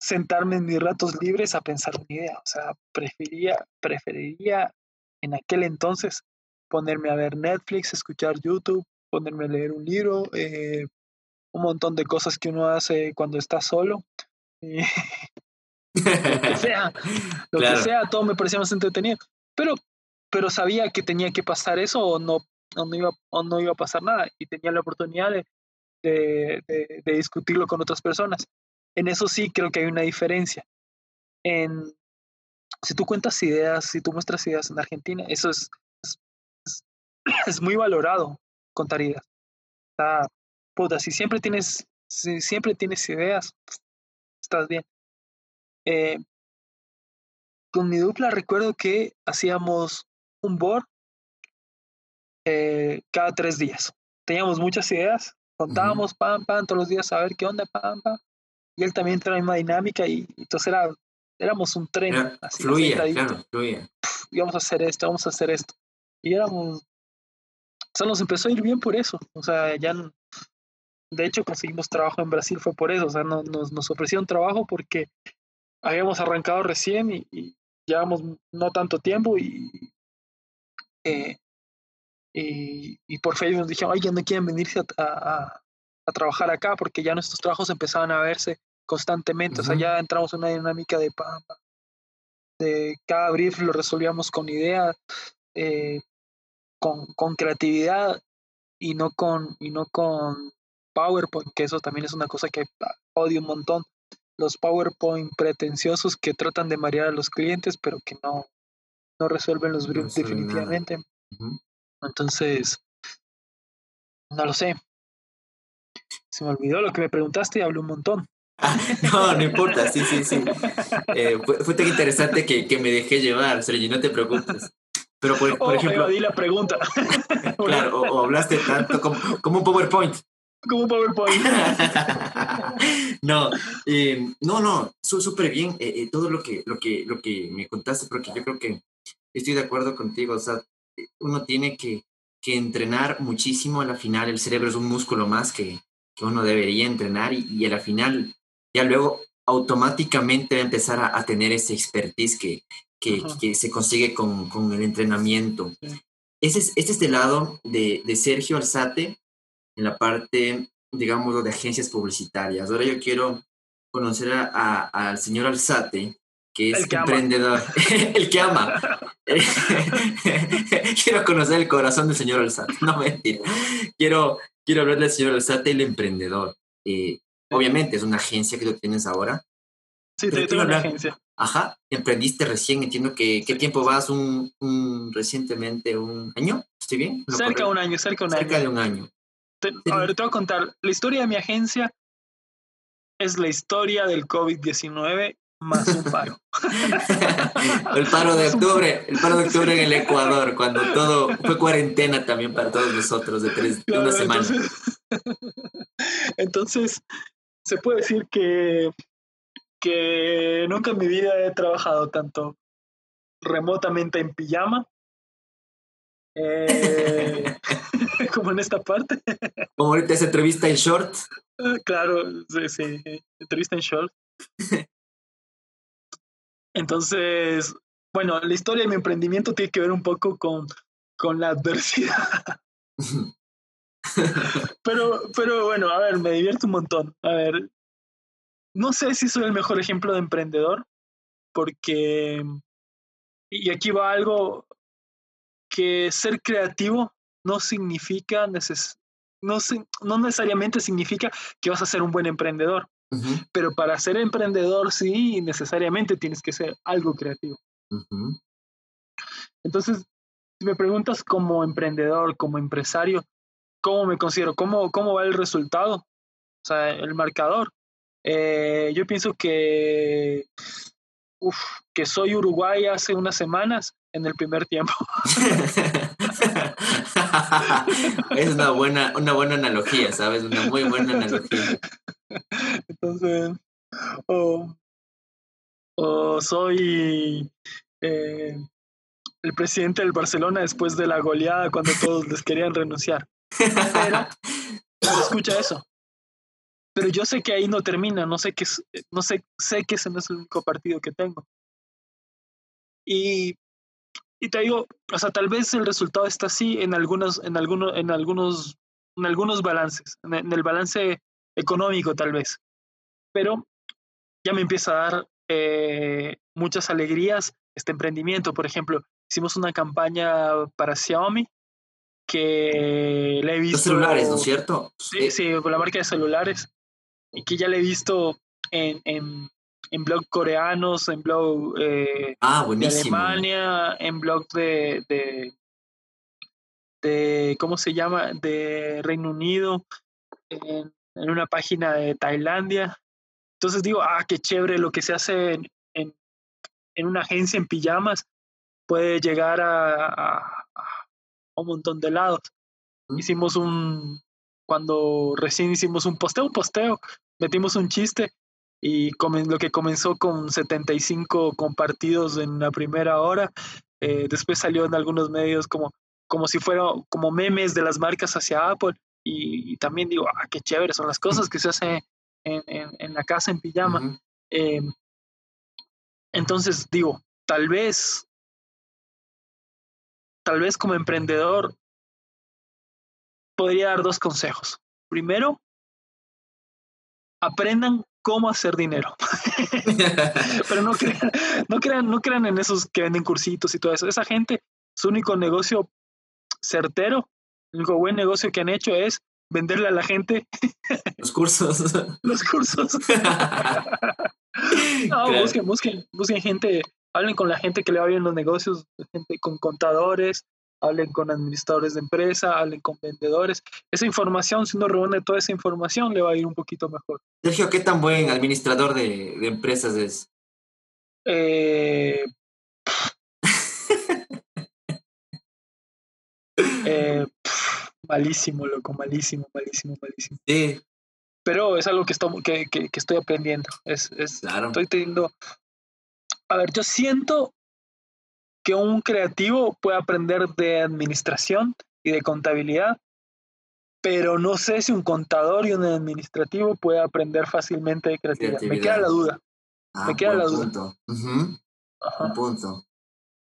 Speaker 2: sentarme en mis ratos libres a pensar una idea, o sea, prefería, preferiría en aquel entonces ponerme a ver Netflix, escuchar YouTube, ponerme a leer un libro, eh, un montón de cosas que uno hace cuando está solo. Eh, lo que sea, lo que sea, todo me parecía más entretenido. Pero, pero sabía que tenía que pasar eso o no, no, iba, o no iba a pasar nada y tenía la oportunidad de, de, de, discutirlo con otras personas. En eso sí creo que hay una diferencia. En, si tú cuentas ideas, si tú muestras ideas en Argentina, eso es, es, es muy valorado contar ideas. O sea, puta, si siempre tienes, si siempre tienes ideas, estás bien. Eh, con mi dupla recuerdo que hacíamos un board eh, cada tres días. Teníamos muchas ideas, contábamos, pam, pam, todos los días a ver qué onda, pam, pam. Y él también trae misma dinámica y, entonces era, éramos un tren.
Speaker 1: así, fluía, claro, fluía.
Speaker 2: íbamos a hacer esto, vamos a hacer esto. Y éramos, o sea, nos empezó a ir bien por eso. O sea, ya, de hecho, conseguimos trabajo en Brasil fue por eso. O sea, nos, nos ofrecieron trabajo porque habíamos arrancado recién y, y llevamos no tanto tiempo y, eh, y, y, por Facebook nos dijeron, oye, no quieren venirse a, a, a, trabajar acá porque ya nuestros trabajos empezaban a verse constantemente. O sea, ya entramos en una dinámica de, de cada brief lo resolvíamos con idea, eh, con, con creatividad y no con, y no con PowerPoint, que eso también es una cosa que odio un montón. Los PowerPoint pretenciosos que tratan de marear a los clientes, pero que no, no resuelven los briefs definitivamente. Entonces, no lo sé. Se me olvidó lo que me preguntaste y hablé un montón.
Speaker 1: no, no importa, sí, sí, sí. Eh, fue, tan interesante que, que, me dejé llevar, Sergi, no te preocupes. Pero, por, por oh, ejemplo...
Speaker 2: di la pregunta.
Speaker 1: claro, o, hablaste tanto como, como un PowerPoint.
Speaker 2: Como PowerPoint.
Speaker 1: no, eh, no, no, súper bien eh, eh, todo lo que, lo, que, lo que me contaste, porque yo creo que estoy de acuerdo contigo, o sea, uno tiene que, que entrenar muchísimo a la final, el cerebro es un músculo más que, que uno debería entrenar y, y, a la final ya luego automáticamente va a empezar a, a tener ese expertise que, que, que se consigue con, con el entrenamiento. Sí. Ese es, este es el lado de, de Sergio Alzate en la parte, digamos, de agencias publicitarias. Ahora yo quiero conocer a, a, al señor Alzate, que es
Speaker 2: el que
Speaker 1: emprendedor, el que ama. quiero conocer el corazón del señor Alzate, no mentira. Quiero, quiero hablar del señor Alzate, el emprendedor. Eh, obviamente es una agencia que tú tienes ahora.
Speaker 2: Sí, tengo una agencia.
Speaker 1: Ajá, emprendiste recién, entiendo que, ¿qué tiempo vas? Un, un, recientemente un año, ¿estoy bien?
Speaker 2: Cerca de un año, cerca de un
Speaker 1: cerca
Speaker 2: año.
Speaker 1: de un año.
Speaker 2: Te, a ver, te voy a contar, la historia de mi agencia es la historia del COVID-19 más un paro.
Speaker 1: el paro de octubre, el paro de octubre en el Ecuador, cuando todo fue cuarentena también para todos nosotros de, tres, de una semana.
Speaker 2: Entonces, entonces, se puede decir que que nunca en mi vida he trabajado tanto remotamente en pijama eh, como en esta parte.
Speaker 1: Como ahorita esa entrevista en short.
Speaker 2: Claro, sí, sí, entrevista en short. Entonces, bueno, la historia de mi emprendimiento tiene que ver un poco con, con la adversidad. pero, pero bueno, a ver, me divierto un montón. A ver, no sé si soy el mejor ejemplo de emprendedor, porque, y aquí va algo que ser creativo no significa, no, no necesariamente significa que vas a ser un buen emprendedor, pero para ser emprendedor sí necesariamente tienes que ser algo creativo. Entonces, si me preguntas como emprendedor, como empresario, ¿cómo me considero? ¿Cómo, cómo va el resultado? O sea, el marcador. Eh, yo pienso que, que soy Uruguay hace unas semanas en el primer tiempo.
Speaker 1: es una buena, una buena analogía, ¿sabes? Una muy buena analogía.
Speaker 2: Entonces, o, soy eh, el presidente del Barcelona después de la goleada cuando todos les querían renunciar. Escucha eso. Pero yo sé que ahí no termina, no sé que no sé, sé que ese no es el único partido que tengo. Y, y te digo, o sea, tal vez el resultado está así en algunos, en algunos, en algunos, en algunos balances, en, el balance económico tal vez. Pero ya me empieza a dar eh, muchas alegrías este emprendimiento. Por ejemplo, hicimos una campaña para Xiaomi que le he visto.
Speaker 1: Los celulares, ¿no es cierto?
Speaker 2: Sí, sí, con la marca de celulares. Y que ya le he visto en, en, en blog coreanos, en blog eh,
Speaker 1: ah,
Speaker 2: de Alemania, en blog de, de, de, ¿cómo se llama? De Reino Unido, en, en, una página de Tailandia. Entonces digo, ah, qué chévere lo que se hace en, en, en una agencia en pijamas puede llegar a, un montón de lados. Hicimos un, cuando recién hicimos un posteo, un posteo, metimos un chiste y lo que comenzó con 75 compartidos en la primera hora, eh, después salió en algunos medios como, como si fuera como memes de las marcas hacia Apple y, también digo, ah, qué chévere, son las cosas que se hacen en, en, la casa en pijama. Em, entonces digo, tal vez tal vez como emprendedor podría dar dos consejos. Primero, aprendan cómo hacer dinero. Pero no crean, no crean, no crean en esos que venden cursitos y todo eso. Esa gente, su único negocio certero, el único buen negocio que han hecho es venderle a la gente
Speaker 1: los cursos.
Speaker 2: los cursos. no, busquen, busquen, busquen gente hablen con la gente que le va bien los negocios, gente con contadores, hablen con administradores de empresa, hablen con vendedores. Esa información, si uno reúne toda esa información, le va a ir un poquito mejor.
Speaker 1: Sergio, ¿qué tan buen administrador de, empresas es?
Speaker 2: Eh, eh, malísimo, loco, malísimo, malísimo, malísimo.
Speaker 1: Sí.
Speaker 2: Pero es algo que, estoy, que, que, estoy aprendiendo. Es, es,
Speaker 1: claro.
Speaker 2: Estoy teniendo a ver, yo siento que un creativo puede aprender de administración y de contabilidad, pero no sé si un contador y un administrativo puede aprender fácilmente de creatividad. Me queda la duda.
Speaker 1: Ah,
Speaker 2: Me queda la
Speaker 1: duda. Un punto.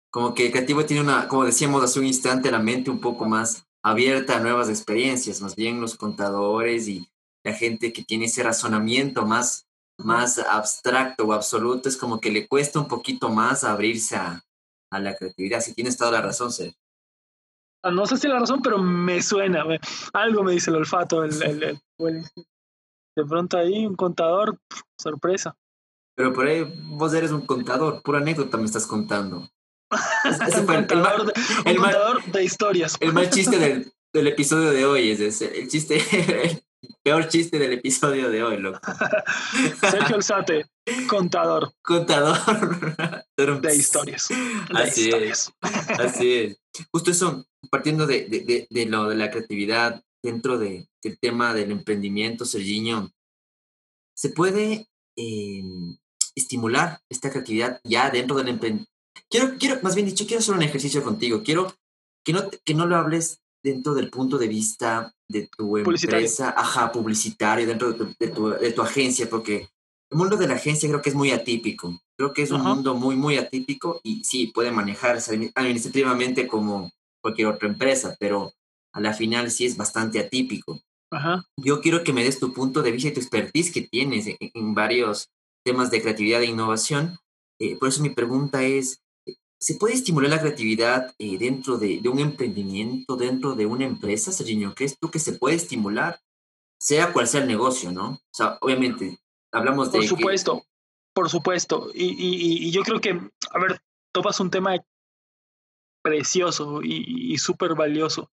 Speaker 1: Como que el creativo tiene una, como decíamos hace un instante, la mente un poco más abierta a nuevas experiencias, más bien los contadores y la gente que tiene ese razonamiento más más abstracto o absoluto, es como que le cuesta un poquito más abrirse a, la creatividad. Si tienes toda la razón, Ser.
Speaker 2: Ah, no sé si la razón, pero me suena. algo me dice el olfato. El, de pronto ahí un contador, sorpresa.
Speaker 1: Pero por ahí vos eres un contador, pura anécdota me estás contando.
Speaker 2: un contador, de, historias.
Speaker 1: El mal chiste del, del episodio de hoy es ese. El chiste, Peor chiste del episodio de hoy, loco.
Speaker 2: Sergio Alzate, contador.
Speaker 1: Contador.
Speaker 2: De historias.
Speaker 1: así es. Así es. Justo eso, partiendo de, de, de, lo de la creatividad dentro de, del tema del emprendimiento, Serginho, ¿se puede em, estimular esta creatividad ya dentro del emprendimiento? Quiero, quiero, más bien dicho, quiero hacer un ejercicio contigo. Quiero que no, que no lo hables dentro del punto de vista de tu empresa, ajá, publicitario, dentro de tu, de tu, agencia, porque el mundo de la agencia creo que es muy atípico. Creo que es un mundo muy, muy atípico y sí, puede manejarse administrativamente como cualquier otra empresa, pero a la final sí es bastante atípico. Yo quiero que me des tu punto de vista y tu expertise que tienes en, varios temas de creatividad e innovación. Eh, por eso mi pregunta es, ¿se puede estimular la creatividad eh, dentro de, un emprendimiento, dentro de una empresa, Serginho? ¿Crees tú que se puede estimular? Sea cual sea el negocio, ¿no? O sea, obviamente, hablamos de...
Speaker 2: Por supuesto, por supuesto. Y, y, yo creo que, a ver, topas un tema precioso y, y súper valioso.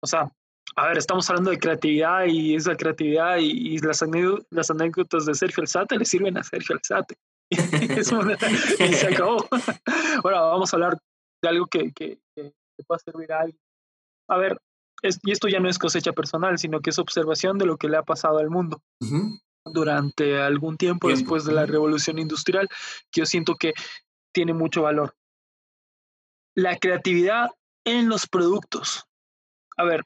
Speaker 2: O sea, a ver, estamos hablando de creatividad y esa creatividad y, las, las, anécdotas de Sergio Alzate le sirven a Sergio Alzate. y se acabó. bueno, vamos a hablar de algo que, que, que, pueda servir a alguien. A ver, y esto ya no es cosecha personal, sino que es observación de lo que le ha pasado al mundo. Durante algún tiempo, después de la revolución industrial, que yo siento que tiene mucho valor. La creatividad en los productos. A ver,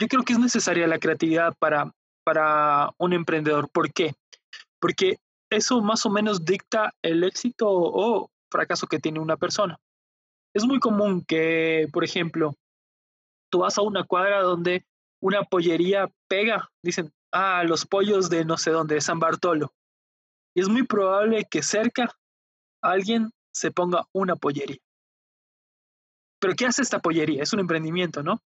Speaker 2: yo creo que es necesaria la creatividad para, para un emprendedor. ¿Por qué? Porque eso más o menos dicta el éxito o fracaso que tiene una persona. Es muy común que, por ejemplo, tú vas a una cuadra donde una pollería pega, dicen, ah, los pollos de no sé dónde, de San Bartolo. Y es muy probable que cerca alguien se ponga una pollería. Pero ¿qué hace esta pollería? Es un emprendimiento, ¿no?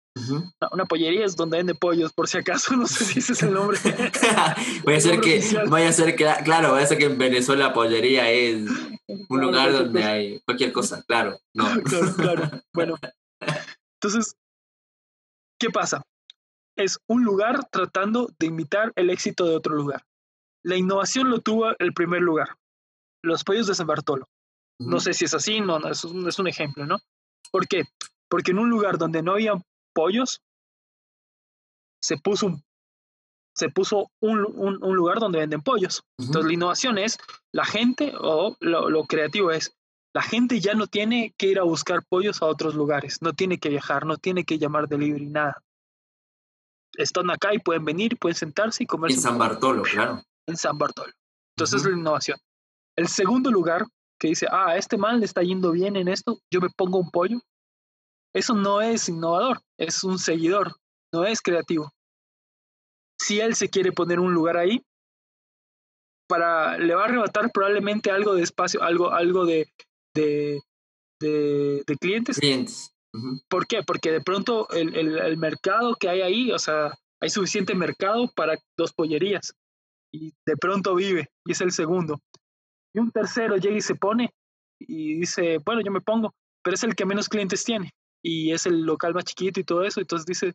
Speaker 2: Una pollería es donde vende pollos, por si acaso, no sé si ese es el nombre.
Speaker 1: voy a ser que, voy a ser que, claro, voy a ser que en Venezuela pollería es un lugar donde hay cualquier cosa, claro. No.
Speaker 2: claro, claro. Bueno, entonces, ¿qué pasa? Es un lugar tratando de imitar el éxito de otro lugar. La innovación lo tuvo el primer lugar, los pollos de San Bartolo. No sé si es así, no, no es, un, es un ejemplo, ¿no? ¿Por qué? Porque en un lugar donde no había pollos, se puso un, se puso un, un, lugar donde venden pollos. Entonces la innovación es la gente, o lo, creativo es, la gente ya no tiene que ir a buscar pollos a otros lugares, no tiene que viajar, no tiene que llamar delivery, nada. Están acá y pueden venir, pueden sentarse y comer.
Speaker 1: En San Bartolo, claro.
Speaker 2: En San Bartolo. Entonces es la innovación. El segundo lugar que dice, ah, este mal le está yendo bien en esto, yo me pongo un pollo, eso no es innovador, es un seguidor, no es creativo. Si él se quiere poner un lugar ahí, para, le va a arrebatar probablemente algo de espacio, algo, algo de, de, de, clientes.
Speaker 1: Clientes.
Speaker 2: ¿Por qué? Porque de pronto el, el, el, mercado que hay ahí, o sea, hay suficiente mercado para dos pollerías. Y de pronto vive, y es el segundo. Y un tercero llega y se pone y dice, bueno, yo me pongo, pero es el que menos clientes tiene y es el local más chiquito y todo eso. Entonces dice,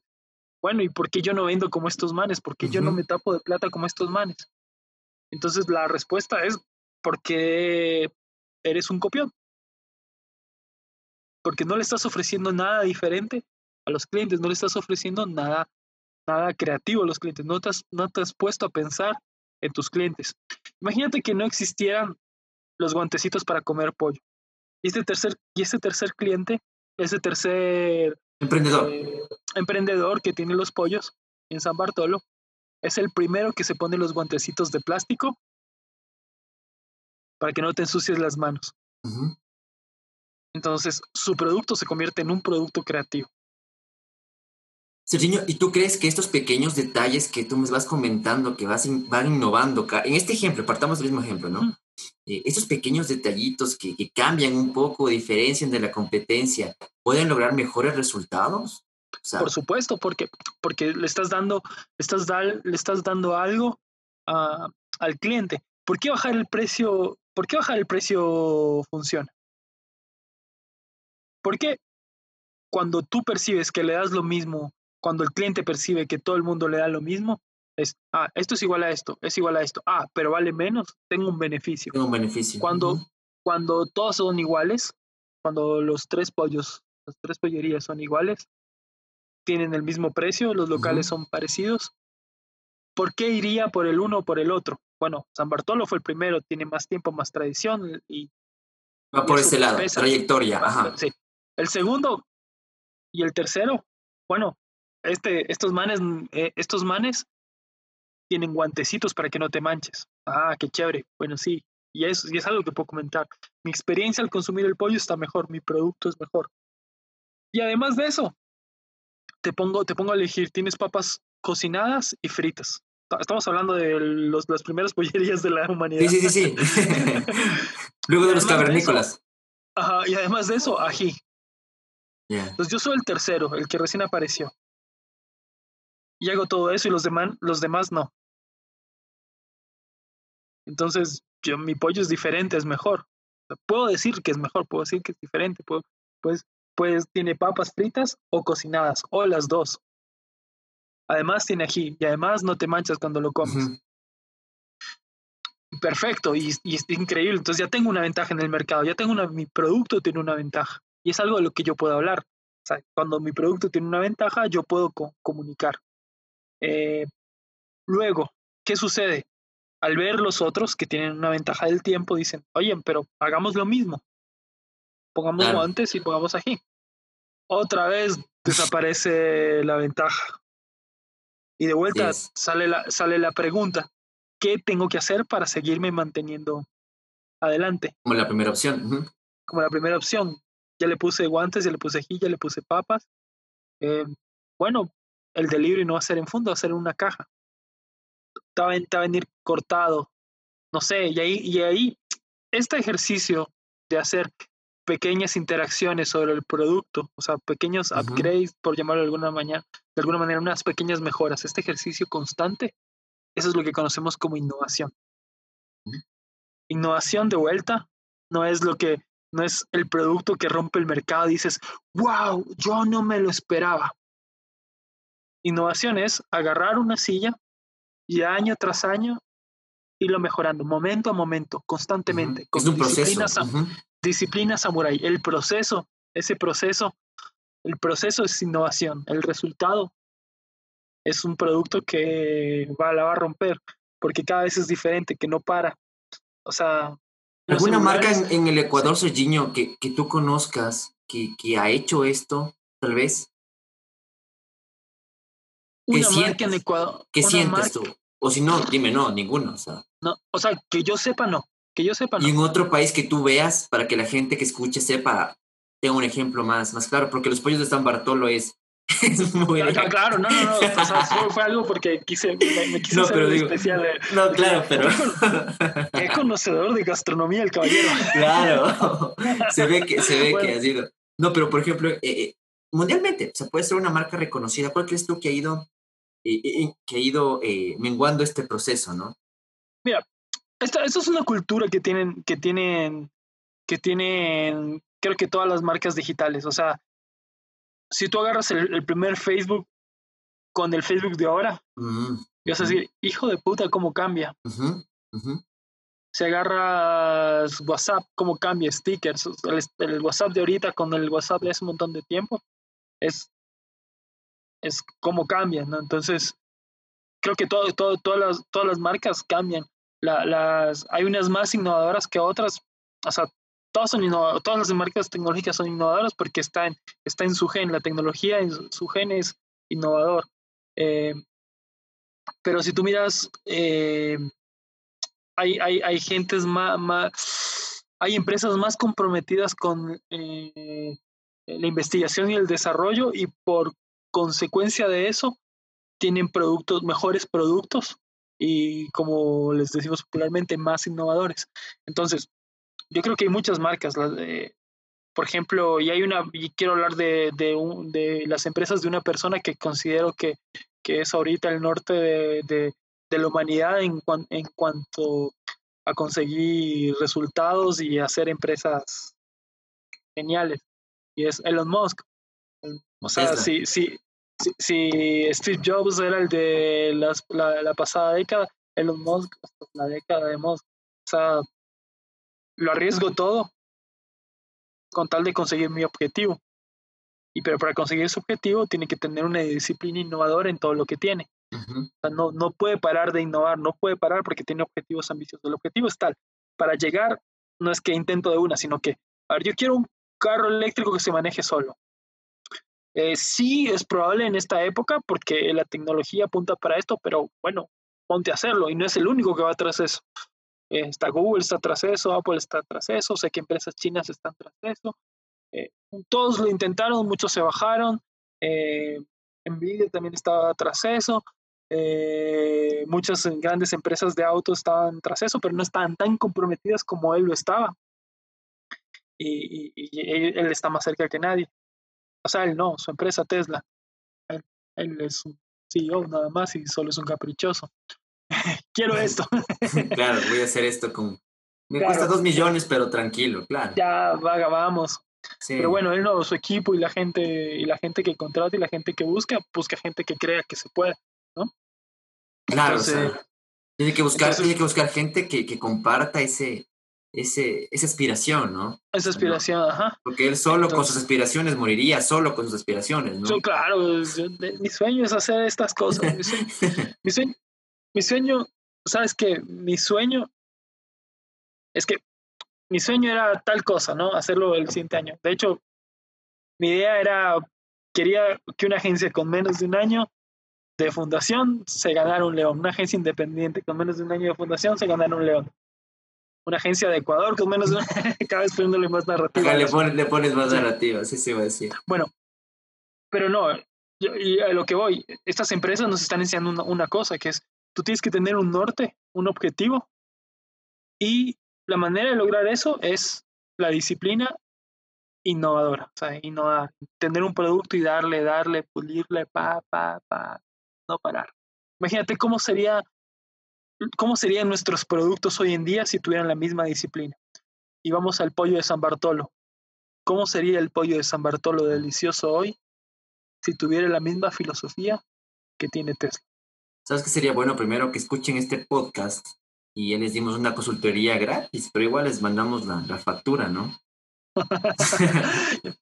Speaker 2: bueno, ¿y por qué yo no vendo como estos manes? ¿Por qué yo no me tapo de plata como estos manes? Entonces la respuesta es porque eres un copión. Porque no le estás ofreciendo nada diferente a los clientes, no le estás ofreciendo nada, nada creativo a los clientes, no te, has, no te has puesto a pensar en tus clientes. Imagínate que no existieran los guantecitos para comer pollo. Y este tercer, y este tercer cliente ese tercer
Speaker 1: emprendedor.
Speaker 2: Eh, emprendedor que tiene los pollos en San Bartolo es el primero que se pone los guantecitos de plástico para que no te ensucies las manos. Entonces, su producto se convierte en un producto creativo.
Speaker 1: Serginho, ¿y tú crees que estos pequeños detalles que tú me vas comentando, que vas van innovando, en este ejemplo, partamos del mismo ejemplo, ¿no? Eh, esos pequeños detallitos que, cambian un poco, diferencian de la competencia, ¿pueden lograr mejores resultados?
Speaker 2: Por supuesto, porque, porque le estás dando, estás le estás dando algo al cliente. ¿Por qué bajar el precio? ¿Por qué bajar el precio funciona? Porque cuando tú percibes que le das lo mismo, cuando el cliente percibe que todo el mundo le da lo mismo, es, ah, esto es igual a esto, es igual a esto, ah, pero vale menos, tengo un beneficio.
Speaker 1: Tengo un beneficio.
Speaker 2: Cuando, cuando todos son iguales, cuando los tres pollos, las tres pollerías son iguales, tienen el mismo precio, los locales son parecidos, ¿por qué iría por el uno o por el otro? Bueno, San Bartolo fue el primero, tiene más tiempo, más tradición y...
Speaker 1: Va por ese lado, trayectoria. Ajá.
Speaker 2: Sí. El segundo y el tercero, bueno, este, estos manes, eh, estos manes tienen guantecitos para que no te manches. Ah, qué chévere. Bueno, sí. Y es, y es algo que puedo comentar. Mi experiencia al consumir el pollo está mejor, mi producto es mejor. Y además de eso, te pongo, te pongo a elegir, tienes papas cocinadas y fritas. Estamos hablando de los, las primeras pollerías de la humanidad.
Speaker 1: Sí, sí, sí, sí. Luego de los cavernícolas.
Speaker 2: ajá, y además de eso, ají. Entonces yo soy el tercero, el que recién apareció. Y hago todo eso y los demás, los demás no. Entonces, yo, mi pollo es diferente, es mejor. Puedo decir que es mejor, puedo decir que es diferente. Puedo, pues, pues tiene papas fritas o cocinadas, o las dos. Además tiene ají y además no te manchas cuando lo comes. Perfecto, y, y, es increíble. Entonces ya tengo una ventaja en el mercado, ya tengo una, mi producto tiene una ventaja. Y es algo de lo que yo puedo hablar. O sea, cuando mi producto tiene una ventaja, yo puedo comunicar. Eh, luego, ¿qué sucede? Al ver los otros que tienen una ventaja del tiempo, dicen, oye, pero hagamos lo mismo. Pongamos guantes y pongamos aquí. Otra vez desaparece la ventaja. Y de vuelta sale, la, sale la pregunta, ¿qué tengo que hacer para seguirme manteniendo adelante?
Speaker 1: Como la primera opción.
Speaker 2: Como la primera opción. Ya le puse guantes, ya le puse ají, ya le puse papas. Eh, bueno, el delivery no va a ser en fondo, va a ser en una caja. Te va, a venir cortado. No sé, y ahí, y ahí este ejercicio de hacer pequeñas interacciones sobre el producto, o sea, pequeños upgrades, por llamarlo de alguna, manera, de alguna manera, unas pequeñas mejoras. Este ejercicio constante, eso es lo que conocemos como innovación. Innovación de vuelta no es lo que, no es el producto que rompe el mercado dices, wow, yo no me lo esperaba. Innovación es agarrar una silla y año tras año irlo mejorando, momento a momento, constantemente.
Speaker 1: Es un proceso.
Speaker 2: Disciplina samurai, el proceso, ese proceso, el proceso es innovación, el resultado es un producto que va, la va a romper, porque cada vez es diferente, que no para. O sea...
Speaker 1: ¿Alguna marca en, el Ecuador, Serginho, que, que tú conozcas, que, que ha hecho esto, tal vez?
Speaker 2: ¿Qué una marca en Ecuador.
Speaker 1: ¿Qué sientes tú? O si no, dime, no, ninguno. O sea.
Speaker 2: No, o sea, que yo sepa, no. Que yo sepa,
Speaker 1: Y en otro país que tú veas, para que la gente que escuche sepa, tenga un ejemplo más, más claro, porque los pollos de San Bartolo es, es
Speaker 2: muy... claro, no, no, no, o sea, fue, algo porque quise, me, quise hacer pero especial.
Speaker 1: no, claro, pero...
Speaker 2: Es conocedor de gastronomía el caballero.
Speaker 1: Claro, se ve que, se ve que ha sido... No, pero por ejemplo, eh, eh, mundialmente, o sea, puede ser una marca reconocida. ¿Cuál crees tú que ha ido, eh, que ha ido menguando este proceso, no?
Speaker 2: Mira, esta, es una cultura que tienen, que tienen, que tienen, creo que todas las marcas digitales. O sea, si tú agarras el, primer Facebook con el Facebook de ahora, vas a decir, hijo de puta, cómo cambia. Si agarras WhatsApp, cómo cambia, stickers, el, WhatsApp de ahorita con el WhatsApp de hace un montón de tiempo, es, es cómo cambia, ¿no? Entonces, creo que todo, todo, todas, las, todas las marcas cambian las, hay unas más innovadoras que otras, o sea, todas, son todas las marcas tecnológicas son innovadoras porque está en, está en su gen, la tecnología en su, gen es innovador. Eh, pero si tú miras, eh, hay, hay, hay gentes más, más, hay empresas más comprometidas con eh, la investigación y el desarrollo y por consecuencia de eso tienen productos, mejores productos y como les decimos popularmente, más innovadores. Entonces, yo creo que hay muchas marcas, las de, por ejemplo, y hay una, y quiero hablar de, de, de las empresas de una persona que considero que, que es ahorita el norte de, de, la humanidad en, en cuanto a conseguir resultados y hacer empresas geniales. Y es Elon Musk. O sea, sí, sí, si, Steve Jobs era el de la, pasada década, Elon Musk, la década de Musk, o sea, lo arriesgo todo con tal de conseguir mi objetivo. Y pero para conseguir ese objetivo tiene que tener una disciplina innovadora en todo lo que tiene. o sea, no, no puede parar de innovar, no puede parar porque tiene objetivos ambiciosos. El objetivo es tal, para llegar no es que intento de una, sino que, a ver, yo quiero un carro eléctrico que se maneje solo. Eh, sí es probable en esta época porque la tecnología apunta para esto, pero bueno, ponte a hacerlo. Y no es el único que va tras eso. Está Google está tras eso, Apple está tras eso, sé que empresas chinas están tras eso. Eh, todos lo intentaron, muchos se bajaron. Eh, Nvidia también estaba tras eso. Eh, muchas grandes empresas de autos estaban tras eso, pero no estaban tan comprometidas como él lo estaba. Y, él, está más cerca que nadie. O sea, él no, su empresa Tesla. Él, es un CEO nada más y solo es un caprichoso. Quiero esto.
Speaker 1: claro, voy a hacer esto con... Me cuesta dos millones, pero tranquilo, claro.
Speaker 2: Ya, vaga, vamos. Pero bueno, él no, su equipo y la gente y la gente que contrata y la gente que busca, busca gente que crea que se puede, ¿no?
Speaker 1: Claro, tiene que buscar, tiene que buscar gente que, que comparta ese, ese, esa aspiración, ¿no?
Speaker 2: Esa aspiración, ajá.
Speaker 1: Porque él solo con sus aspiraciones moriría, solo con sus aspiraciones, ¿no?
Speaker 2: claro, mi sueño es hacer estas cosas. Mi sueño, mi sueño, ¿sabes qué? Mi sueño es que mi sueño era tal cosa, ¿no? Hacerlo el siguiente año. De hecho, mi idea era, quería que una agencia con menos de un año de fundación se ganara un león. Una agencia independiente con menos de un año de fundación se ganara un león. Una agencia de Ecuador con menos de un año, cada vez poniéndole más narrativa.
Speaker 1: le, pones, más narrativa, sí, sí, va a decir.
Speaker 2: Bueno, pero no, y a lo que voy, estas empresas nos están enseñando una cosa, que es, tú tienes que tener un norte, un objetivo, y la manera de lograr eso es la disciplina innovadora, o sea, innovar, tener un producto y darle, darle, pulirle, pa, pa, pa, no parar. Imagínate cómo sería, cómo serían nuestros productos hoy en día si tuvieran la misma disciplina. Y vamos al pollo de San Bartolo. ¿Cómo sería el pollo de San Bartolo delicioso hoy si tuviera la misma filosofía que tiene Tesla?
Speaker 1: ¿Sabes qué sería bueno primero que escuchen este podcast y ya les dimos una consultoría gratis, pero igual les mandamos la, la factura, ¿no?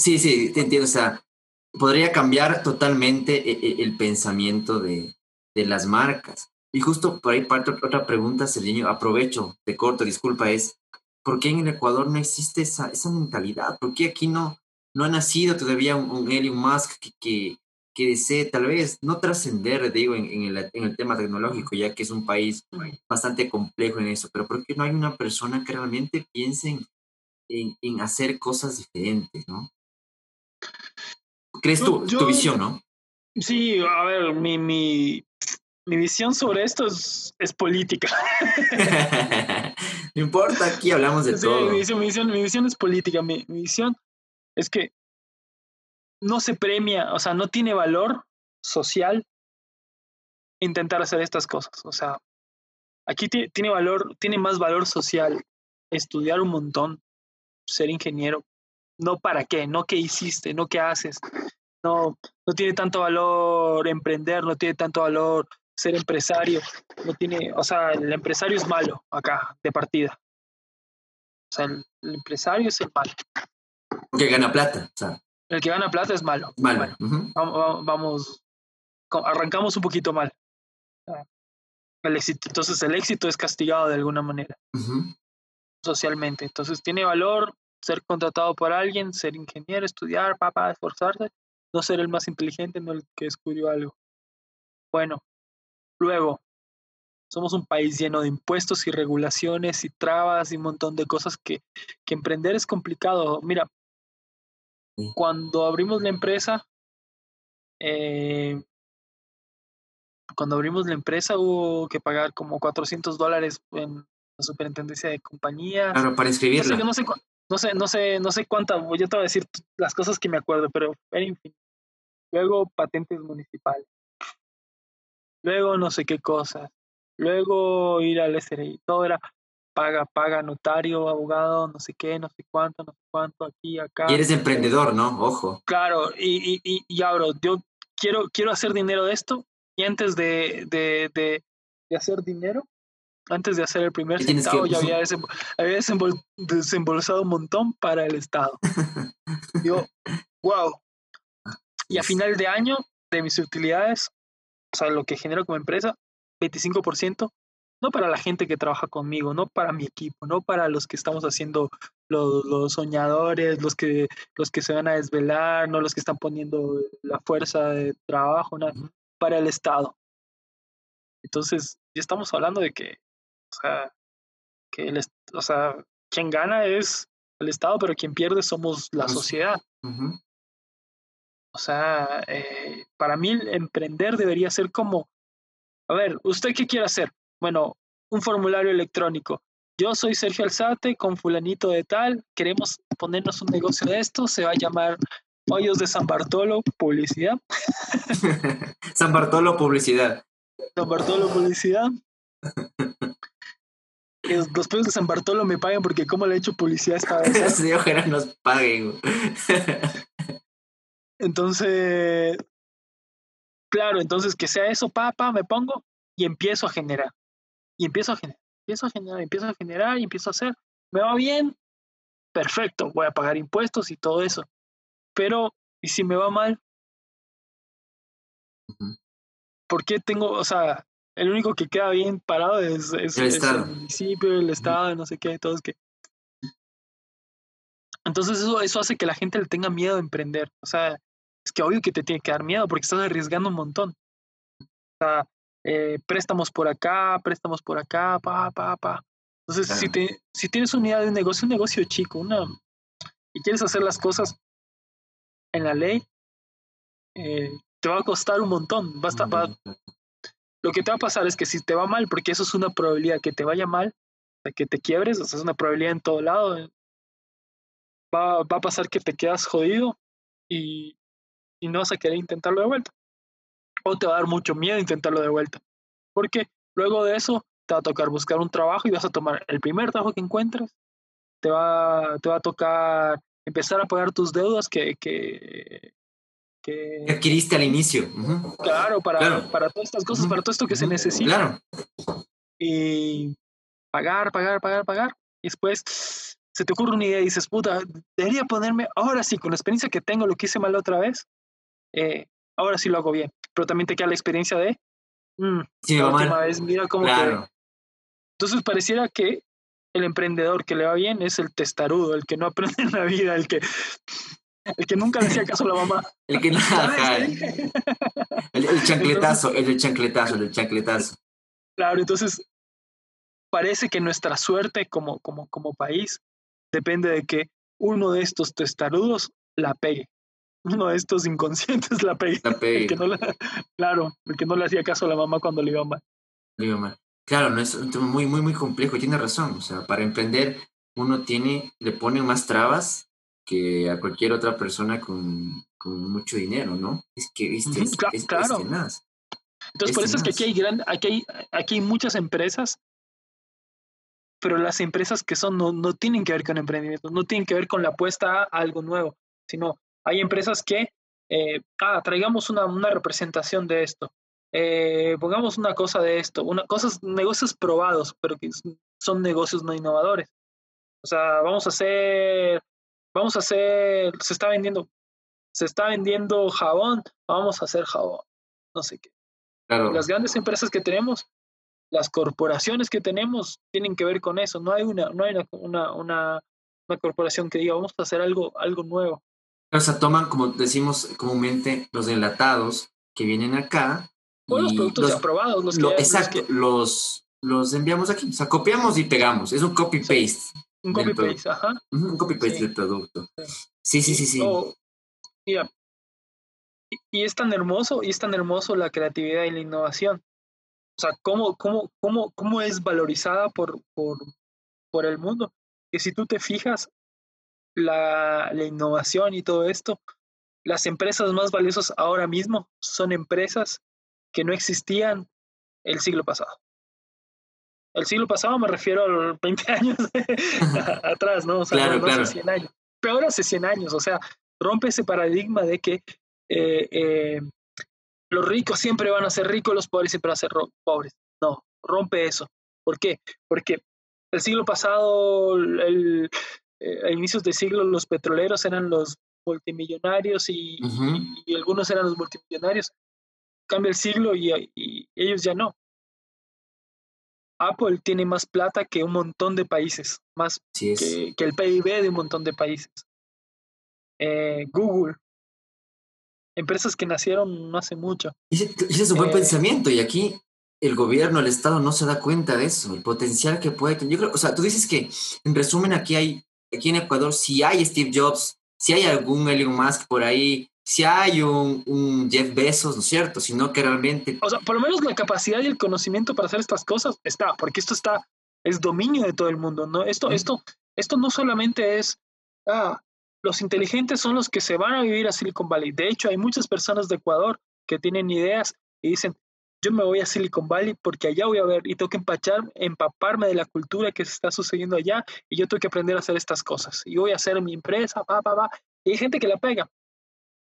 Speaker 1: Sí, sí, te entiendo. O sea, podría cambiar totalmente e, e, el, pensamiento de, de, las marcas. Y justo por ahí parte otra pregunta, Sergio, aprovecho, te corto, disculpa, es, ¿por qué en el Ecuador no existe esa, esa mentalidad? ¿Por qué aquí no, no ha nacido todavía un, un Elon Musk que, que, que desee tal vez no trascender, digo, en, en, el, en, el, tema tecnológico, ya que es un país bastante complejo en eso, pero ¿por qué no hay una persona que realmente piense en, en hacer cosas diferentes, ¿no? ¿Crees tu, tu visión, no?
Speaker 2: Sí, a ver, mi, mi, mi visión sobre esto es, es política.
Speaker 1: no importa, aquí hablamos de todo.
Speaker 2: Mi visión, mi visión, mi visión es política. Mi, mi visión es que no se premia, o sea, no tiene valor social intentar hacer estas cosas. O sea, aquí tiene valor, tiene más valor social estudiar un montón, ser ingeniero, no para qué, no qué hiciste, no qué haces. No, no tiene tanto valor emprender, no tiene tanto valor ser empresario, no tiene, o sea, el empresario es malo acá, de partida. O sea, el, empresario es el malo.
Speaker 1: Porque gana plata, o sea.
Speaker 2: El que gana plata es malo.
Speaker 1: Malo.
Speaker 2: vamos, arrancamos un poquito mal. Ah, el éxito, entonces el éxito es castigado de alguna manera, socialmente. Entonces tiene valor ser contratado por alguien, ser ingeniero, estudiar, papá, esforzarse, no ser el más inteligente, no el que descubrió algo. Bueno, luego, somos un país lleno de impuestos y regulaciones y trabas y un montón de cosas que, que emprender es complicado. Mira, cuando abrimos la empresa, eh, cuando abrimos la empresa hubo que pagar como 400 dólares en la superintendencia de compañías.
Speaker 1: Claro, para inscribirla.
Speaker 2: No sé, no sé, no sé, no sé, cuánta, yo te voy a decir las cosas que me acuerdo, pero en fin. Luego patentes municipales. Luego no sé qué cosas. Luego ir al SRI. Todo era paga, paga, notario, abogado, no sé qué, no sé cuánto, no sé cuánto, aquí, acá.
Speaker 1: Y eres emprendedor, ¿no? Ojo.
Speaker 2: Claro, y, y, y, ya, bro, yo quiero, quiero hacer dinero de esto y antes de, de, de, hacer dinero, antes de hacer el primer centavo, ya había, había desembolsado un montón para el Estado. yo, wow. Y a final de año, de mis utilidades, o sea, lo que genero como empresa, 25% no para la gente que trabaja conmigo, no para mi equipo, no para los que estamos haciendo los, los, soñadores, los que, los que se van a desvelar, no los que están poniendo la fuerza de trabajo para el Estado. Entonces, ya estamos hablando de que, o sea, que el, o sea, quien gana es el Estado, pero quien pierde somos la sociedad. O sea, eh, para mí emprender debería ser como, a ver, ¿usted qué quiere hacer? Bueno, un formulario electrónico. Yo soy Sergio Alzate con fulanito de tal, queremos ponernos un negocio de esto, se va a llamar Hoyos de San Bartolo, publicidad.
Speaker 1: San Bartolo, publicidad.
Speaker 2: San Bartolo, publicidad. los pollos de San Bartolo me paguen porque como le he hecho publicidad esta vez.
Speaker 1: Sí, ojalá nos paguen.
Speaker 2: entonces, claro, entonces que sea eso, papá, me pongo y empiezo a generar. Y empiezo a generar, empiezo a generar, empiezo a generar y empiezo a hacer. Me va bien, perfecto, voy a pagar impuestos y todo eso. Pero, ¿y si me va mal? ¿Por qué tengo, o sea, el único que queda bien parado es, el, municipio, el Estado, no sé qué, todo es que. Entonces eso, eso hace que la gente le tenga miedo a emprender. O sea, es que obvio que te tiene que dar miedo porque estás arriesgando un montón. O sea, eh, préstamos por acá, préstamos por acá, pa, pa, pa. Entonces, si, te, si tienes una idea de negocio, un negocio chico, una, y quieres hacer las cosas en la ley, eh, te va a costar un montón. Basta, va, lo que te va a pasar es que si te va mal, porque eso es una probabilidad que te vaya mal, que te quiebres, o sea, es una probabilidad en todo lado, eh, va, va a pasar que te quedas jodido y, y no vas a querer intentarlo de vuelta. O te va a dar mucho miedo intentarlo de vuelta. Porque luego de eso te va a tocar buscar un trabajo y vas a tomar el primer trabajo que encuentres. Te va, te va a tocar empezar a pagar tus deudas que, que,
Speaker 1: que adquiriste al inicio.
Speaker 2: Claro, para, para todas estas cosas, para todo esto que se necesita.
Speaker 1: Claro.
Speaker 2: Y pagar, pagar, pagar, pagar. Y después se te ocurre una idea y dices, puta, debería ponerme, ahora sí, con la experiencia que tengo, lo que hice mal otra vez, eh, ahora sí lo hago bien. Pero también te queda la experiencia de, mm, la última vez, mira cómo claro. Entonces pareciera que el emprendedor que le va bien es el testarudo, el que no aprende en la vida, el que el que nunca le hacía caso a la mamá.
Speaker 1: El que nada. el, el, chancletazo, el chancletazo, el chancletazo.
Speaker 2: Claro, entonces parece que nuestra suerte como, como, como país depende de que uno de estos testarudos la pegue. Uno de estos inconscientes la pegue.
Speaker 1: La pegue.
Speaker 2: que no claro, el que no le hacía caso a la mamá cuando le iba mal.
Speaker 1: Le iba mal. Claro, no es un tema muy, muy, muy complejo. Tiene razón. O sea, para emprender uno tiene, le pone más trabas que a cualquier otra persona con, con mucho dinero, ¿no? Es que, viste, es, claro.
Speaker 2: Entonces, por eso es que aquí hay, gran, aquí, hay, aquí hay muchas empresas, pero las empresas que son no, no tienen que ver con emprendimiento, no tienen que ver con la apuesta a algo nuevo, sino hay empresas que, eh, ah, traigamos una, una representación de esto, eh, pongamos una cosa de esto, una, cosas, negocios probados, pero que son negocios no innovadores. O sea, vamos a hacer vamos a hacer, se está vendiendo, se está vendiendo jabón, vamos a hacer jabón, no sé qué. Las grandes empresas que tenemos, las corporaciones que tenemos, tienen que ver con eso. No hay una, no hay una, una, una, corporación que diga, vamos a hacer algo, algo nuevo.
Speaker 1: O sea, toman, como decimos comúnmente, los enlatados que vienen acá.
Speaker 2: O los productos aprobados, los
Speaker 1: que, Exacto, los, los, enviamos aquí. O sea, copiamos y pegamos. Es un copy-paste.
Speaker 2: Un copy-paste, ajá.
Speaker 1: Un copy-paste del producto. Sí, sí, sí, sí.
Speaker 2: mira, y, es tan hermoso, y es tan hermoso la creatividad y la innovación. O sea, cómo, cómo, cómo, cómo es valorizada por, por, por el mundo. Que si tú te fijas, la, la innovación y todo esto, las empresas más valiosas ahora mismo son empresas que no existían el siglo pasado el siglo pasado me refiero a los 20 años atrás, ¿no? O sea,
Speaker 1: claro, claro.
Speaker 2: hace 100 años. Peor hace 100 años, o sea, rompe ese paradigma de que eh, eh, los ricos siempre van a ser ricos, los pobres siempre van a ser pobres. No, rompe eso. ¿Por qué? Porque el siglo pasado, el, eh, a inicios del siglo, los petroleros eran los multimillonarios y, y, algunos eran los multimillonarios. Cambia el siglo y, y ellos ya no Apple tiene más plata que un montón de países, más que, el PIB de un montón de países. Eh, Google, empresas que nacieron no hace mucho.
Speaker 1: Y ese es un buen eh, pensamiento, y aquí el gobierno, el Estado no se da cuenta de eso, el potencial que puede tener. Yo creo, o sea, tú dices que, en resumen, aquí hay, aquí en Ecuador, si hay Steve Jobs, si hay algún Elon Musk por ahí, si hay un, un, Jeff Bezos, ¿no es cierto? Sino que realmente...
Speaker 2: O sea, por lo menos la capacidad y el conocimiento para hacer estas cosas está, porque esto está, es dominio de todo el mundo, ¿no? Esto, esto, esto no solamente es, ah, los inteligentes son los que se van a vivir a Silicon Valley. De hecho, hay muchas personas de Ecuador que tienen ideas y dicen, yo me voy a Silicon Valley porque allá voy a ver y tengo que empaparme de la cultura que se está sucediendo allá y yo tengo que aprender a hacer estas cosas. Y voy a hacer mi empresa, va, va, va. Y hay gente que la pega.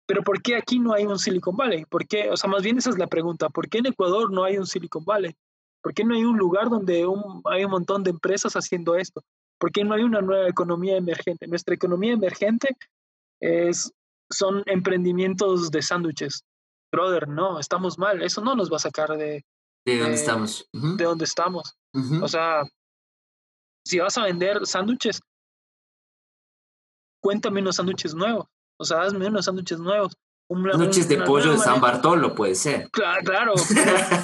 Speaker 2: Pero ¿por qué aquí no hay un Silicon Valley? ¿Por qué? O sea, más bien esa es la pregunta. ¿Por qué en Ecuador no hay un Silicon Valley? ¿Por qué no hay un lugar donde hay un montón de empresas haciendo esto? ¿Por qué no hay una nueva economía emergente? Nuestra economía emergente es, son emprendimientos de sándwiches. Brother, no, estamos mal. Eso no nos va a sacar de...
Speaker 1: De dónde estamos.
Speaker 2: De dónde estamos. O sea, si vas a vender sándwiches, cuéntame unos sándwiches nuevos. O sea, hazme unos sándwiches nuevos.
Speaker 1: sándwiches de pollo de San Bartolo, puede ser.
Speaker 2: Claro, claro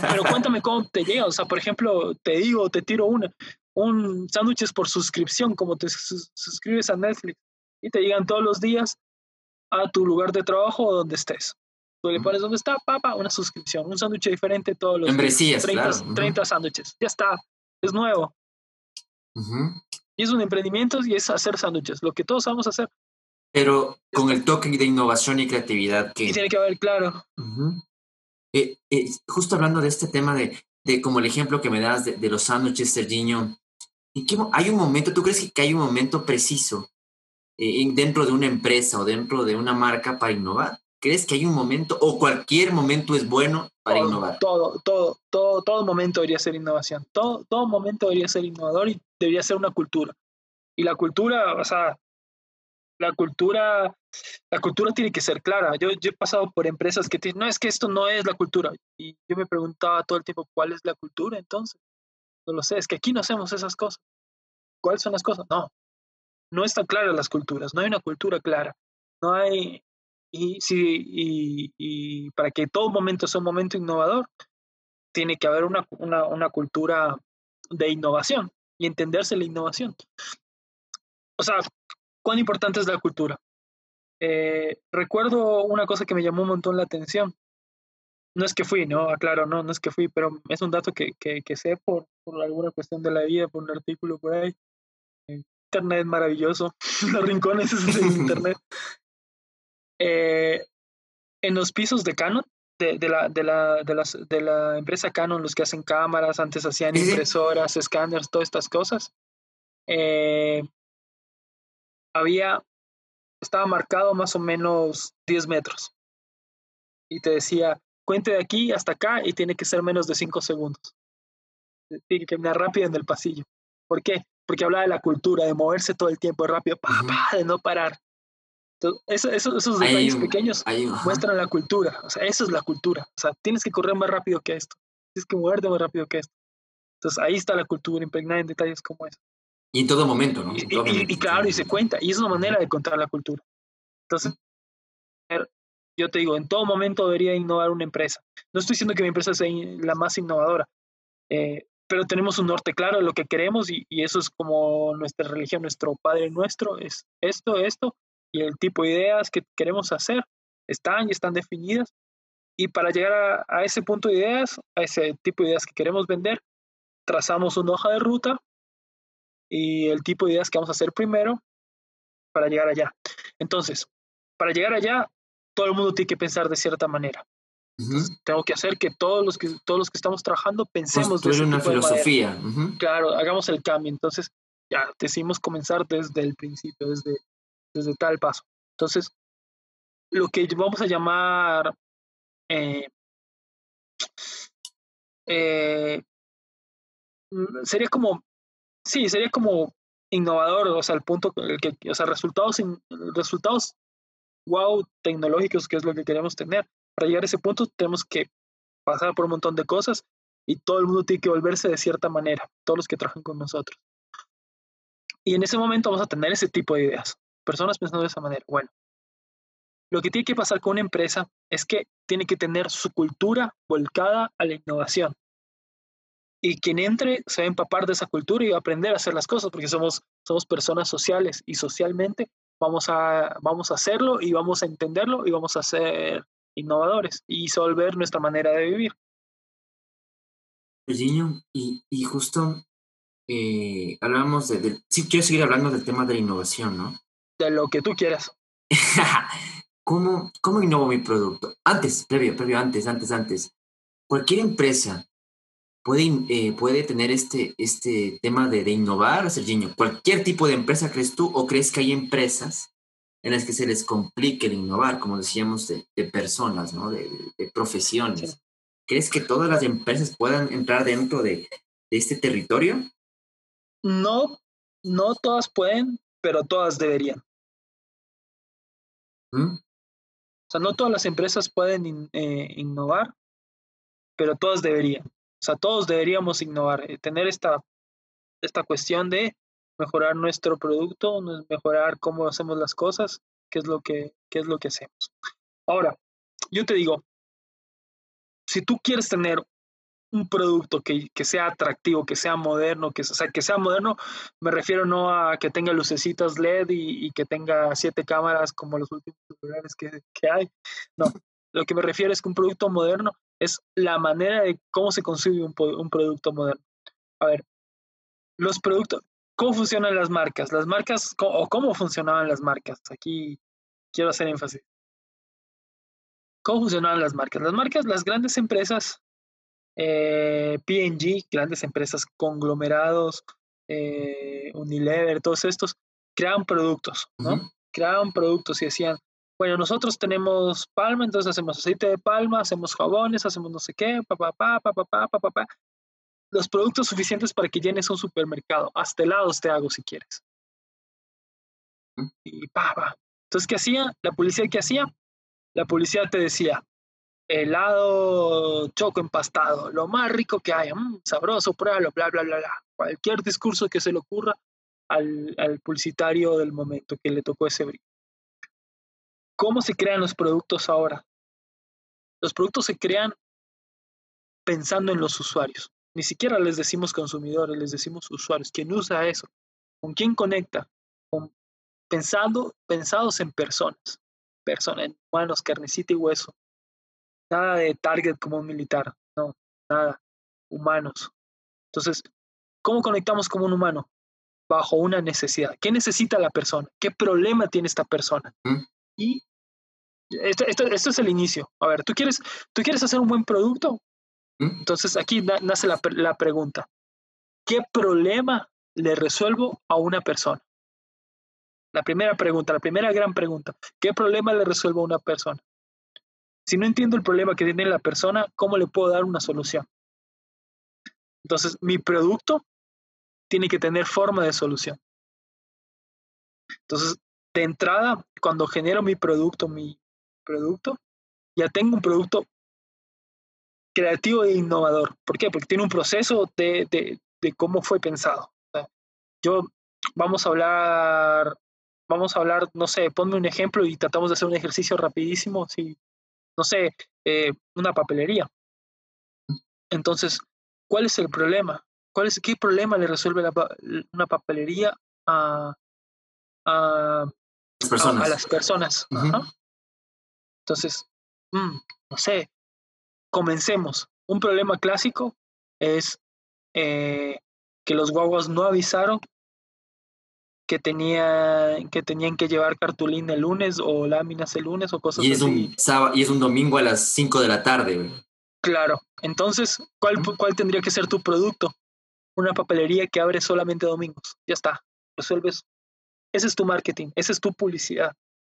Speaker 2: pero, cuéntame cómo te llega. O sea, por ejemplo, te digo, te tiro una, un sándwiches por suscripción, como te suscribes a Netflix y te llegan todos los días a tu lugar de trabajo o donde estés. Tú le pones donde está, papa, una suscripción, un sándwich diferente todos los
Speaker 1: días.
Speaker 2: 30, 30 sándwiches. Ya está, es nuevo. Y es un emprendimiento y es hacer sándwiches, lo que todos vamos a hacer
Speaker 1: pero con el toque de innovación y creatividad que...
Speaker 2: Y tiene que haber, claro.
Speaker 1: Eh, eh, justo hablando de este tema de, de como el ejemplo que me das de, los sándwiches, Serginho, ¿en qué, ¿hay un momento, tú crees que hay un momento preciso eh, dentro de una empresa o dentro de una marca para innovar? ¿Crees que hay un momento o cualquier momento es bueno para innovar?
Speaker 2: Todo, todo, todo, todo momento debería ser innovación. Todo, todo momento debería ser innovador y debería ser una cultura. Y la cultura, o sea, la cultura, la cultura tiene que ser clara. Yo, yo he pasado por empresas que dicen, no, es que esto no es la cultura. Y yo me preguntaba todo el tiempo, ¿cuál es la cultura entonces? No lo sé, es que aquí no hacemos esas cosas. ¿Cuáles son las cosas? No, no están claras las culturas, no hay una cultura clara. No hay, y, sí, y, y para que todo momento sea un momento innovador, tiene que haber una, una, una cultura de innovación y entenderse la innovación. O sea, cuán importante es la cultura. Eh, recuerdo una cosa que me llamó un montón la atención. No es que fui, no, aclaro, no, no es que fui, pero es un dato que, que, sé por, por, alguna cuestión de la vida, por un artículo por ahí. Internet maravilloso, los rincones es Internet. Eh, en los pisos de Canon, de, de, la, de, la, de, las, de la empresa Canon, los que hacen cámaras, antes hacían impresoras, escáneres, todas estas cosas. Eh, había, estaba marcado más o menos 10 metros. Y te decía, cuente de aquí hasta acá y tiene que ser menos de 5 segundos. Tiene que caminar rápido en el pasillo. ¿Por qué? Porque hablaba de la cultura, de moverse todo el tiempo rápido, pa, de no parar. Entonces, esos detalles pequeños muestran la cultura. O sea, eso es la cultura. O sea, tienes que correr más rápido que esto. Tienes que moverte más rápido que esto. Entonces, ahí está la cultura impregnada en detalles como eso.
Speaker 1: Y en todo momento, ¿no?
Speaker 2: Y, claro, y se cuenta, y es una manera de contar la cultura. Entonces, yo te digo, en todo momento debería innovar una empresa. No estoy diciendo que mi empresa sea la más innovadora, eh, pero tenemos un norte claro de lo que queremos y, eso es como nuestra religión, nuestro Padre nuestro, es esto, esto, y el tipo de ideas que queremos hacer están y están definidas. Y para llegar a, a ese punto de ideas, a ese tipo de ideas que queremos vender, trazamos una hoja de ruta y el tipo de ideas que vamos a hacer primero para llegar allá. Entonces, para llegar allá, todo el mundo tiene que pensar de cierta manera. tengo que hacer que todos los que todos los que estamos trabajando pensemos
Speaker 1: de una filosofía.
Speaker 2: Claro, hagamos el cambio. Entonces, ya decidimos comenzar desde el principio, desde, desde tal paso. Entonces, lo que vamos a llamar eh, eh, sería como Sí, sería como innovador, o sea, el punto, que, o sea, resultados, resultados wow tecnológicos, que es lo que queremos tener. Para llegar a ese punto tenemos que pasar por un montón de cosas y todo el mundo tiene que volverse de cierta manera, todos los que trabajan con nosotros. Y en ese momento vamos a tener ese tipo de ideas, personas pensando de esa manera. Bueno, lo que tiene que pasar con una empresa es que tiene que tener su cultura volcada a la innovación. Y quien entre se va a empapar de esa cultura y va a aprender a hacer las cosas, porque somos, somos personas sociales y socialmente vamos a, vamos a hacerlo y vamos a entenderlo y vamos a ser innovadores y solver nuestra manera de vivir.
Speaker 1: Virginio, y, y justo eh, hablamos de, Sí, quiero seguir hablando del tema de la innovación, ¿no?
Speaker 2: De lo que tú quieras.
Speaker 1: ¿Cómo, ¿Cómo innovo mi producto? Antes, previo, previo, antes, antes, antes. Cualquier empresa puede, eh, puede tener este, este tema de, de innovar, Serginho. ¿Cualquier tipo de empresa crees tú o crees que hay empresas en las que se les complique el innovar, como decíamos, de, de personas, ¿no? De, de profesiones. ¿Crees que todas las empresas puedan entrar dentro de, de este territorio?
Speaker 2: No, no todas pueden, pero todas deberían. O sea, no todas las empresas pueden eh, innovar, pero todas deberían. O sea, todos deberíamos innovar, eh, tener esta, esta cuestión de mejorar nuestro producto, mejorar cómo hacemos las cosas, qué es lo que, qué es lo que hacemos. Ahora, yo te digo, si tú quieres tener un producto que, que, sea atractivo, que sea moderno, que, sea, moderno, me refiero no a que tenga lucecitas LED y, que tenga siete cámaras como los últimos celulares que, que, hay. No, lo que me refiero es que un producto moderno es la manera de cómo se consigue un, un producto moderno. A ver, los productos, ¿cómo funcionan las marcas? Las marcas, o cómo funcionaban las marcas. Aquí quiero hacer énfasis. ¿Cómo funcionaban las marcas? Las marcas, las grandes empresas eh, PG, grandes empresas, conglomerados, eh, Unilever, todos estos, creaban productos, ¿no? Uh -huh. Creaban productos y decían, bueno, nosotros tenemos palma, entonces hacemos aceite de palma, hacemos jabones, hacemos no sé qué, papá, papá, Los productos suficientes para que llenes un supermercado. Hasta helados te hago si quieres. Y pa, pa. Entonces, ¿qué hacía? La policía ¿qué hacía? La policía te decía, helado choco empastado, lo más rico que haya, mmm, sabroso, pruébalo, bla, bla, bla, bla. Cualquier discurso que se le ocurra al, al publicitario del momento que le tocó ese brillo. ¿Cómo se crean los productos ahora? Los productos se crean pensando en los usuarios. Ni siquiera les decimos consumidores, les decimos usuarios. ¿Quién usa eso? ¿Con quién conecta? Con, pensando, pensados en personas, personas, en humanos, carnecita y hueso nada de target como un militar, no, nada, humanos. Entonces, ¿cómo conectamos como un humano? Bajo una necesidad. ¿Qué necesita la persona? ¿Qué problema tiene esta persona?
Speaker 1: ¿Mm?
Speaker 2: Y esto, esto, esto, es el inicio. A ver, ¿tú quieres, ¿tú quieres hacer un buen producto?
Speaker 1: ¿Mm?
Speaker 2: Entonces aquí na, nace la, la pregunta. ¿Qué problema le resuelvo a una persona? La primera pregunta, la primera gran pregunta. ¿Qué problema le resuelvo a una persona? Si no entiendo el problema que tiene la persona, ¿cómo le puedo dar una solución? Entonces, mi producto tiene que tener forma de solución. Entonces, de entrada, cuando genero mi producto, mi producto, ya tengo un producto creativo e innovador. ¿Por qué? Porque tiene un proceso de, de, cómo fue pensado. Yo, vamos a hablar, vamos a hablar, no sé, ponme un ejemplo y tratamos de hacer un ejercicio rapidísimo, si no sé, eh, una papelería. Entonces, ¿cuál es el problema? ¿Cuál es, ¿Qué problema le resuelve la, una papelería a, a,
Speaker 1: las personas?
Speaker 2: A, a las personas uh -huh. Entonces, mmm, no sé, comencemos. Un problema clásico es eh, que los guaguas no avisaron que, tenía, que tenían que llevar cartulina el lunes o láminas el lunes o cosas
Speaker 1: y es
Speaker 2: así.
Speaker 1: Un sábado, y es un domingo a las 5 de la tarde.
Speaker 2: Claro, entonces, ¿cuál, ¿cuál tendría que ser tu producto? Una papelería que abre solamente domingos. Ya está, resuelves. Ese es tu marketing, esa es tu publicidad,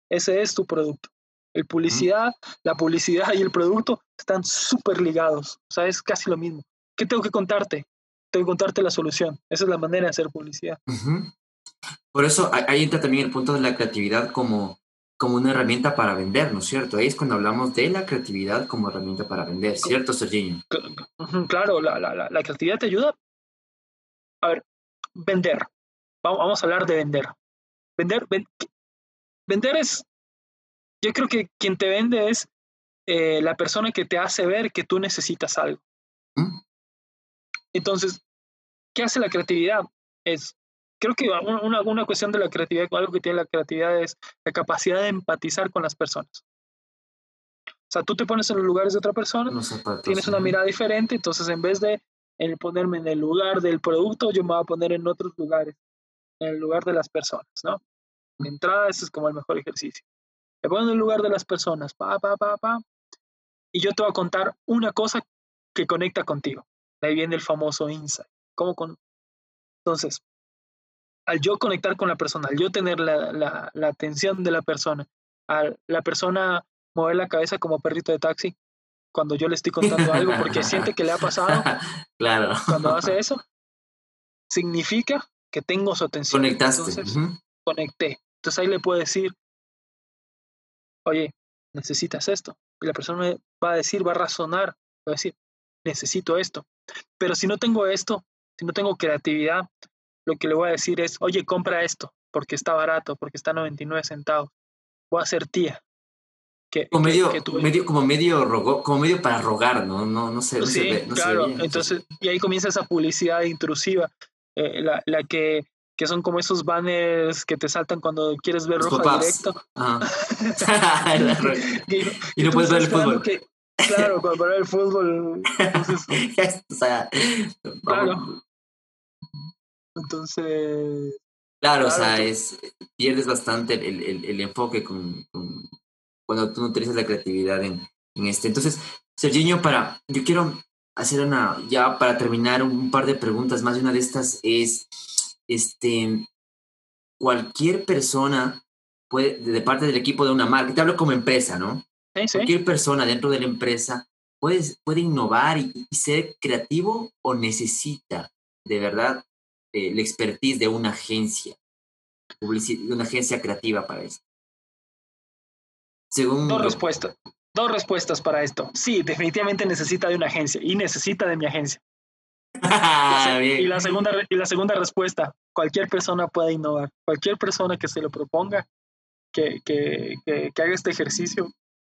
Speaker 2: ese es tu producto. El publicidad, ¿Mm? la publicidad y el producto están súper ligados. O sea, es casi lo mismo. ¿Qué tengo que contarte? Tengo que contarte la solución. Esa es la manera de hacer publicidad.
Speaker 1: Uh -huh. Por eso ahí entra también el punto de la creatividad como, como una herramienta para vender, ¿no es cierto? Ahí es cuando hablamos de la creatividad como herramienta para vender, ¿cierto, Serginho?
Speaker 2: Claro, la, la, la creatividad te ayuda. A ver, vender. Vamos a hablar de vender. Vender, vender es, yo creo que quien te vende es eh, la persona que te hace ver que tú necesitas algo. ¿Mm? Entonces, ¿qué hace la creatividad? Es, creo que una, una cuestión de la creatividad, algo que tiene la creatividad es la capacidad de empatizar con las personas. O sea, tú te pones en los lugares de otra persona, tienes una mirada diferente, entonces en vez de ponerme en el lugar del producto, yo me voy a poner en otros lugares, en el lugar de las personas, ¿no? De entrada, ese es como el mejor ejercicio. Te pongo en el lugar de las personas, pa, pa, pa, pa, y yo te voy a contar una cosa que conecta contigo. De ahí viene el famoso insight. ¿Cómo con... Entonces, al yo conectar con la persona, al yo tener la, la, la atención de la persona, a la persona mover la cabeza como perrito de taxi, cuando yo le estoy contando algo porque siente que le ha pasado.
Speaker 1: Claro.
Speaker 2: Cuando hace eso, significa que tengo su atención.
Speaker 1: Conectaste.
Speaker 2: Entonces, conecté. Entonces ahí le puedo decir, oye, necesitas esto. Y la persona va a decir, va a razonar, va a decir, necesito esto. Pero si no tengo esto, si no tengo creatividad, lo que le voy a decir es, oye, compra esto, porque está barato, porque está a 99 centavos. Voy a ser tía.
Speaker 1: Que, como medio, medio, como medio como medio para rogar, ¿no? No, no sé.
Speaker 2: sí, claro. Entonces, y ahí comienza esa publicidad intrusiva, eh, la, la, que que son como esos banners que te saltan cuando quieres ver rojo directo.
Speaker 1: y, no puedes ver el fútbol.
Speaker 2: claro, cuando ver el fútbol. Entonces, o sea, claro. Entonces.
Speaker 1: Claro, o sea, es, pierdes bastante el, el, el enfoque con, cuando tú no utilizas la creatividad en, en este. Entonces, Serginho, para, yo quiero hacer una, ya para terminar, un par de preguntas más. Una de estas es, este, cualquier persona puede, de parte del equipo de una marca, te hablo como empresa, ¿no? Cualquier persona dentro de la empresa puede, puede innovar y, ser creativo o necesita de verdad eh, la expertise de una agencia, de una agencia creativa para eso.
Speaker 2: Según dos respuestas. Dos respuestas para esto. Sí, definitivamente necesita de una agencia y necesita de mi agencia. y, la segunda, y la segunda respuesta, cualquier persona puede innovar, cualquier persona que se lo proponga, que, que, que, haga este ejercicio,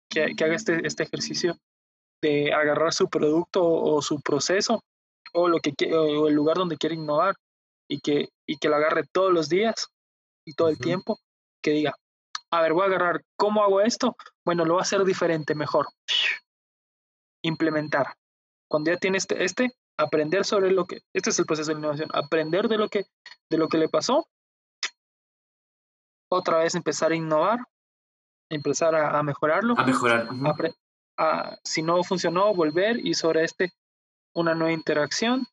Speaker 2: que, haga este, este ejercicio de agarrar su producto o, su proceso o, lo que, o el lugar donde quiere innovar y que, y que lo agarre todos los días y todo el tiempo, que diga, a ver, voy a agarrar, ¿cómo hago esto? Bueno, lo voy a hacer diferente, mejor. Implementar. Cuando ya tiene este, este aprender sobre lo que, este es el proceso de innovación, aprender de lo que, de lo que le pasó, otra vez empezar a innovar, empezar a, mejorarlo.
Speaker 1: A mejorar.
Speaker 2: si no funcionó, volver y sobre este una nueva interacción,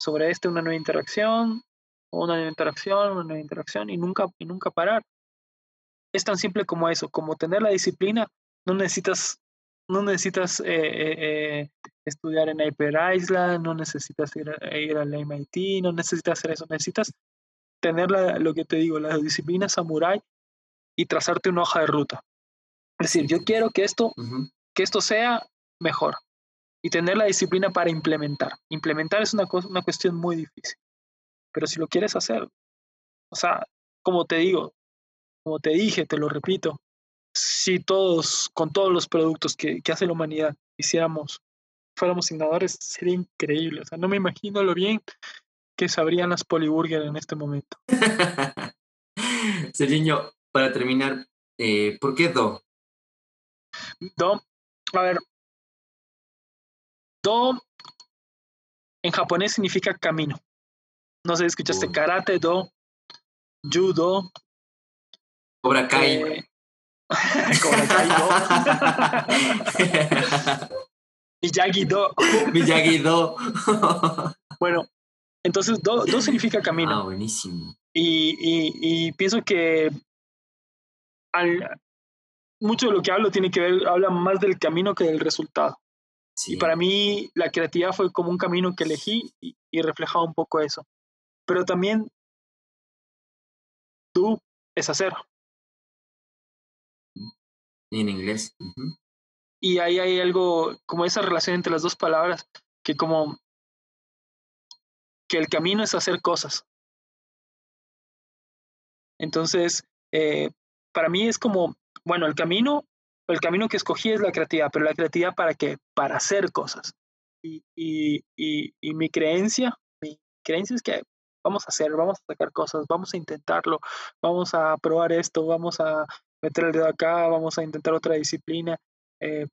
Speaker 2: sobre este una nueva interacción, una nueva interacción, una nueva interacción y nunca, y nunca parar. Es tan simple como eso, como tener la disciplina, no necesitas no necesitas eh, eh, eh, estudiar en Hyper Island, no necesitas ir, a, ir al MIT, no necesitas hacer eso, necesitas tener lo que te digo, la disciplina samurai y trazarte una hoja de ruta. Es decir, yo quiero que esto, que esto sea mejor y tener la disciplina para implementar. Implementar es una, una cuestión muy difícil, pero si lo quieres hacer, o sea, como te digo, como te dije, te lo repito, si todos, con todos los productos que, que hace la humanidad, hiciéramos, fuéramos innovadores, sería increíble. O sea, no me imagino lo bien que sabrían las Polyburger en este momento.
Speaker 1: Serginho, para terminar, eh, ¿por qué Do?
Speaker 2: Do, a ver, Do en japonés significa camino. No sé si escuchaste karate, do, judo.
Speaker 1: Cobra Kai. Eh,
Speaker 2: Miyagi-Do.
Speaker 1: Miyagi-Do.
Speaker 2: bueno, entonces Do, do significa camino.
Speaker 1: Ah, buenísimo.
Speaker 2: Y, y, y pienso que al, mucho de lo que hablo tiene que ver, habla más del camino que del resultado. Y para mí la creatividad fue como un camino que elegí y, y reflejaba un poco eso. Pero también tú es hacer.
Speaker 1: En inglés.
Speaker 2: Y ahí hay algo, como esa relación entre las dos palabras, que como que el camino es hacer cosas. Entonces, eh, para mí es como, bueno, el camino, el camino que escogí es la creatividad, pero la creatividad para qué? Para hacer cosas. Y, y, y, mi creencia, mi creencia es que vamos a hacer, vamos a sacar cosas, vamos a intentarlo, vamos a probar esto, vamos a meter el dedo acá, vamos a intentar otra disciplina, eh,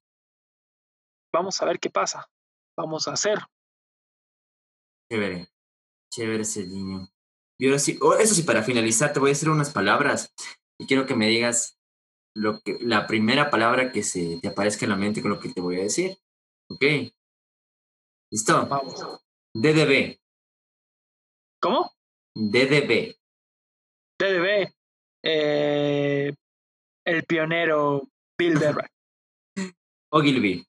Speaker 2: vamos a ver qué pasa, vamos a hacer.
Speaker 1: Chévere, chévere ese niño. Y ahora sí, oh, eso sí, para finalizar, te voy a decir unas palabras y quiero que me digas lo que, la primera palabra que se te aparezca en la mente con lo que te voy a decir. ¿Ok? ¿Listo?
Speaker 2: Vamos.
Speaker 1: DDB.
Speaker 2: ¿Cómo?
Speaker 1: DDB.
Speaker 2: DDB. Eh, el pionero Bill Derrack.
Speaker 1: Ogilvy.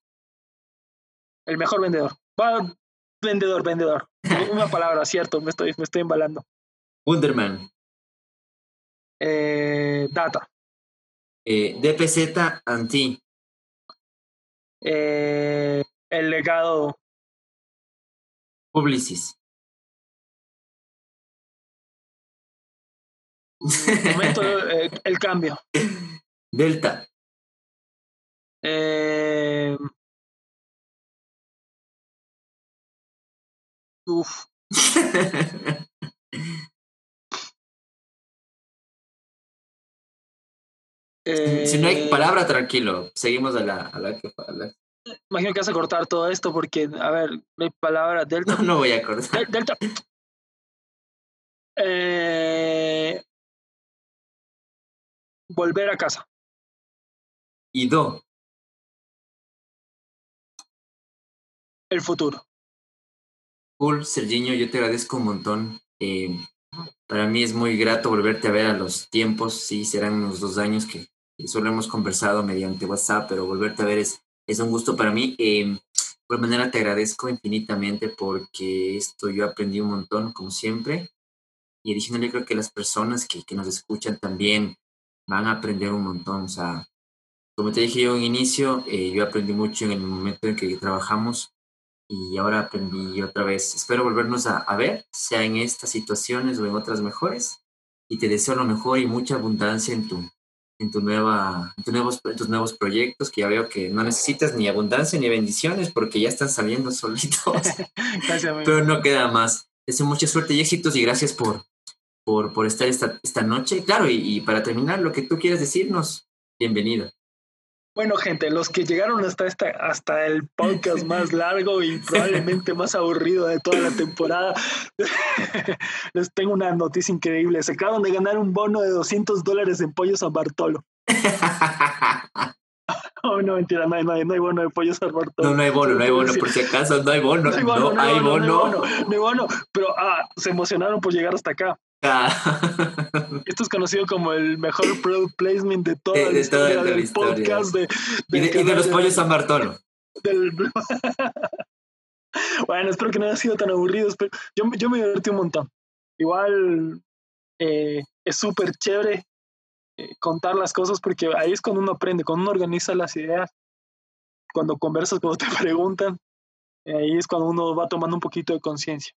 Speaker 2: El mejor vendedor. Bueno, vendedor, vendedor. Una palabra, cierto, me estoy, me estoy embalando.
Speaker 1: Wonderman.
Speaker 2: Eh, data.
Speaker 1: Eh, DPZ Anti.
Speaker 2: Eh, el legado.
Speaker 1: Publicis.
Speaker 2: Momento, eh, el cambio.
Speaker 1: Delta.
Speaker 2: Eh, uf.
Speaker 1: si no hay
Speaker 2: Eh,
Speaker 1: palabra, tranquilo. Seguimos a la, a la que
Speaker 2: Imagino que vas a cortar todo esto porque, a ver, no hay palabra delta.
Speaker 1: No, no voy a cortar.
Speaker 2: Del- Delta. Eh, volver a casa.
Speaker 1: Y do.
Speaker 2: El futuro.
Speaker 1: Cool, Serginho, yo te agradezco un montón. Eh, para mí es muy grato volverte a ver a los tiempos. Sí, serán unos dos años que solo hemos conversado mediante WhatsApp, pero volverte a ver es, es un gusto para mí. Eh, por manera te agradezco infinitamente porque esto yo aprendí un montón, como siempre. Y adicionalmente creo que las personas que, que nos escuchan también van a aprender un montón. O sea, como te dije yo en inicio, eh, yo aprendí mucho en el momento en que trabajamos y ahora aprendí otra vez. Espero volvernos a, a ver, sea en estas situaciones o en otras mejores. Y te deseo lo mejor y mucha abundancia en tu, en tu nueva, en, tu nuevos, en tus nuevos proyectos, que ya veo que no necesitas ni abundancia ni bendiciones porque ya están saliendo solitos.
Speaker 2: Gracias.
Speaker 1: Pero no queda más. Deseo mucha suerte y éxitos y gracias por, por, por estar esta, esta noche. Claro, y, y para terminar, lo que tú quieras decirnos, bienvenido.
Speaker 2: Bueno, gente, los que llegaron hasta esta, hasta el podcast más largo y probablemente más aburrido de toda la temporada, les tengo una noticia increíble. Se acaban de ganar un bono de 200 dólares en pollo San Bartolo. Oh, no, mentira, no hay, no hay, no hay bono de pollo San Bartolo.
Speaker 1: No, no hay bono, no hay bono, por si acaso, no hay bono,
Speaker 2: No hay bono,
Speaker 1: no hay bono.
Speaker 2: no hay bono, no hay bono. Pero ah, se emocionaron por llegar hasta acá. Esto es conocido como el mejor product placement de toda
Speaker 1: De-
Speaker 2: la
Speaker 1: de
Speaker 2: historia
Speaker 1: toda la
Speaker 2: del
Speaker 1: historia.
Speaker 2: podcast. De,
Speaker 1: y, de, y de
Speaker 2: canal
Speaker 1: los
Speaker 2: de-
Speaker 1: pollos San Bartolo.
Speaker 2: del- bueno, espero que no haya sido tan aburrido. espero- Yo, yo me divertí un montón. Igual eh, es súper chévere eh, contar las cosas porque ahí es cuando uno aprende, cuando uno organiza las ideas, cuando conversas, cuando te preguntan, eh, ahí es cuando uno va tomando un poquito de conciencia.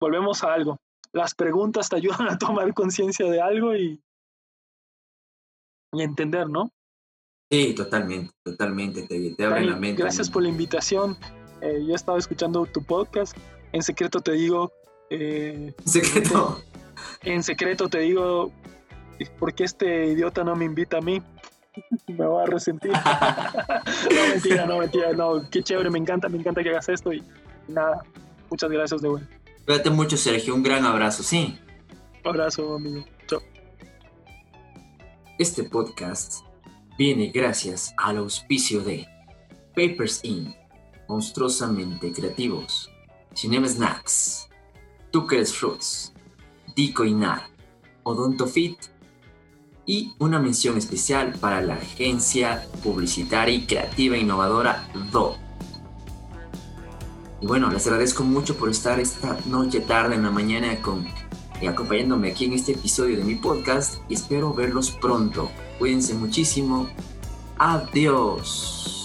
Speaker 2: Volvemos a algo. Las preguntas te ayudan a tomar conciencia de algo y, y entender, ¿no?
Speaker 1: Sí, totalmente, totalmente, te, te abren la mente.
Speaker 2: Gracias por la invitación. Eh, yo estaba escuchando tu podcast. En secreto te digo, eh,
Speaker 1: Secreto.
Speaker 2: en secreto te digo, ¿por qué este idiota no me invita a mí? me va a resentir. no, mentira, no, mentira, no. Qué chévere, me encanta, me encanta que hagas esto y nada. Muchas gracias de vuelta.
Speaker 1: Cuídate mucho, Sergio, un gran abrazo, sí.
Speaker 2: Abrazo, amigo. Chao.
Speaker 1: Este podcast viene gracias al auspicio de Papers Inc., monstruosamente creativos, Cinema Snacks, Tuckers Fruits, Dico Inar, Odonto Fit y una mención especial para la agencia publicitaria y creativa innovadora DO. Y bueno, les agradezco mucho por estar esta noche, tarde, en la mañana acompañándome aquí en este episodio de mi podcast y espero verlos pronto. Cuídense muchísimo. Adiós.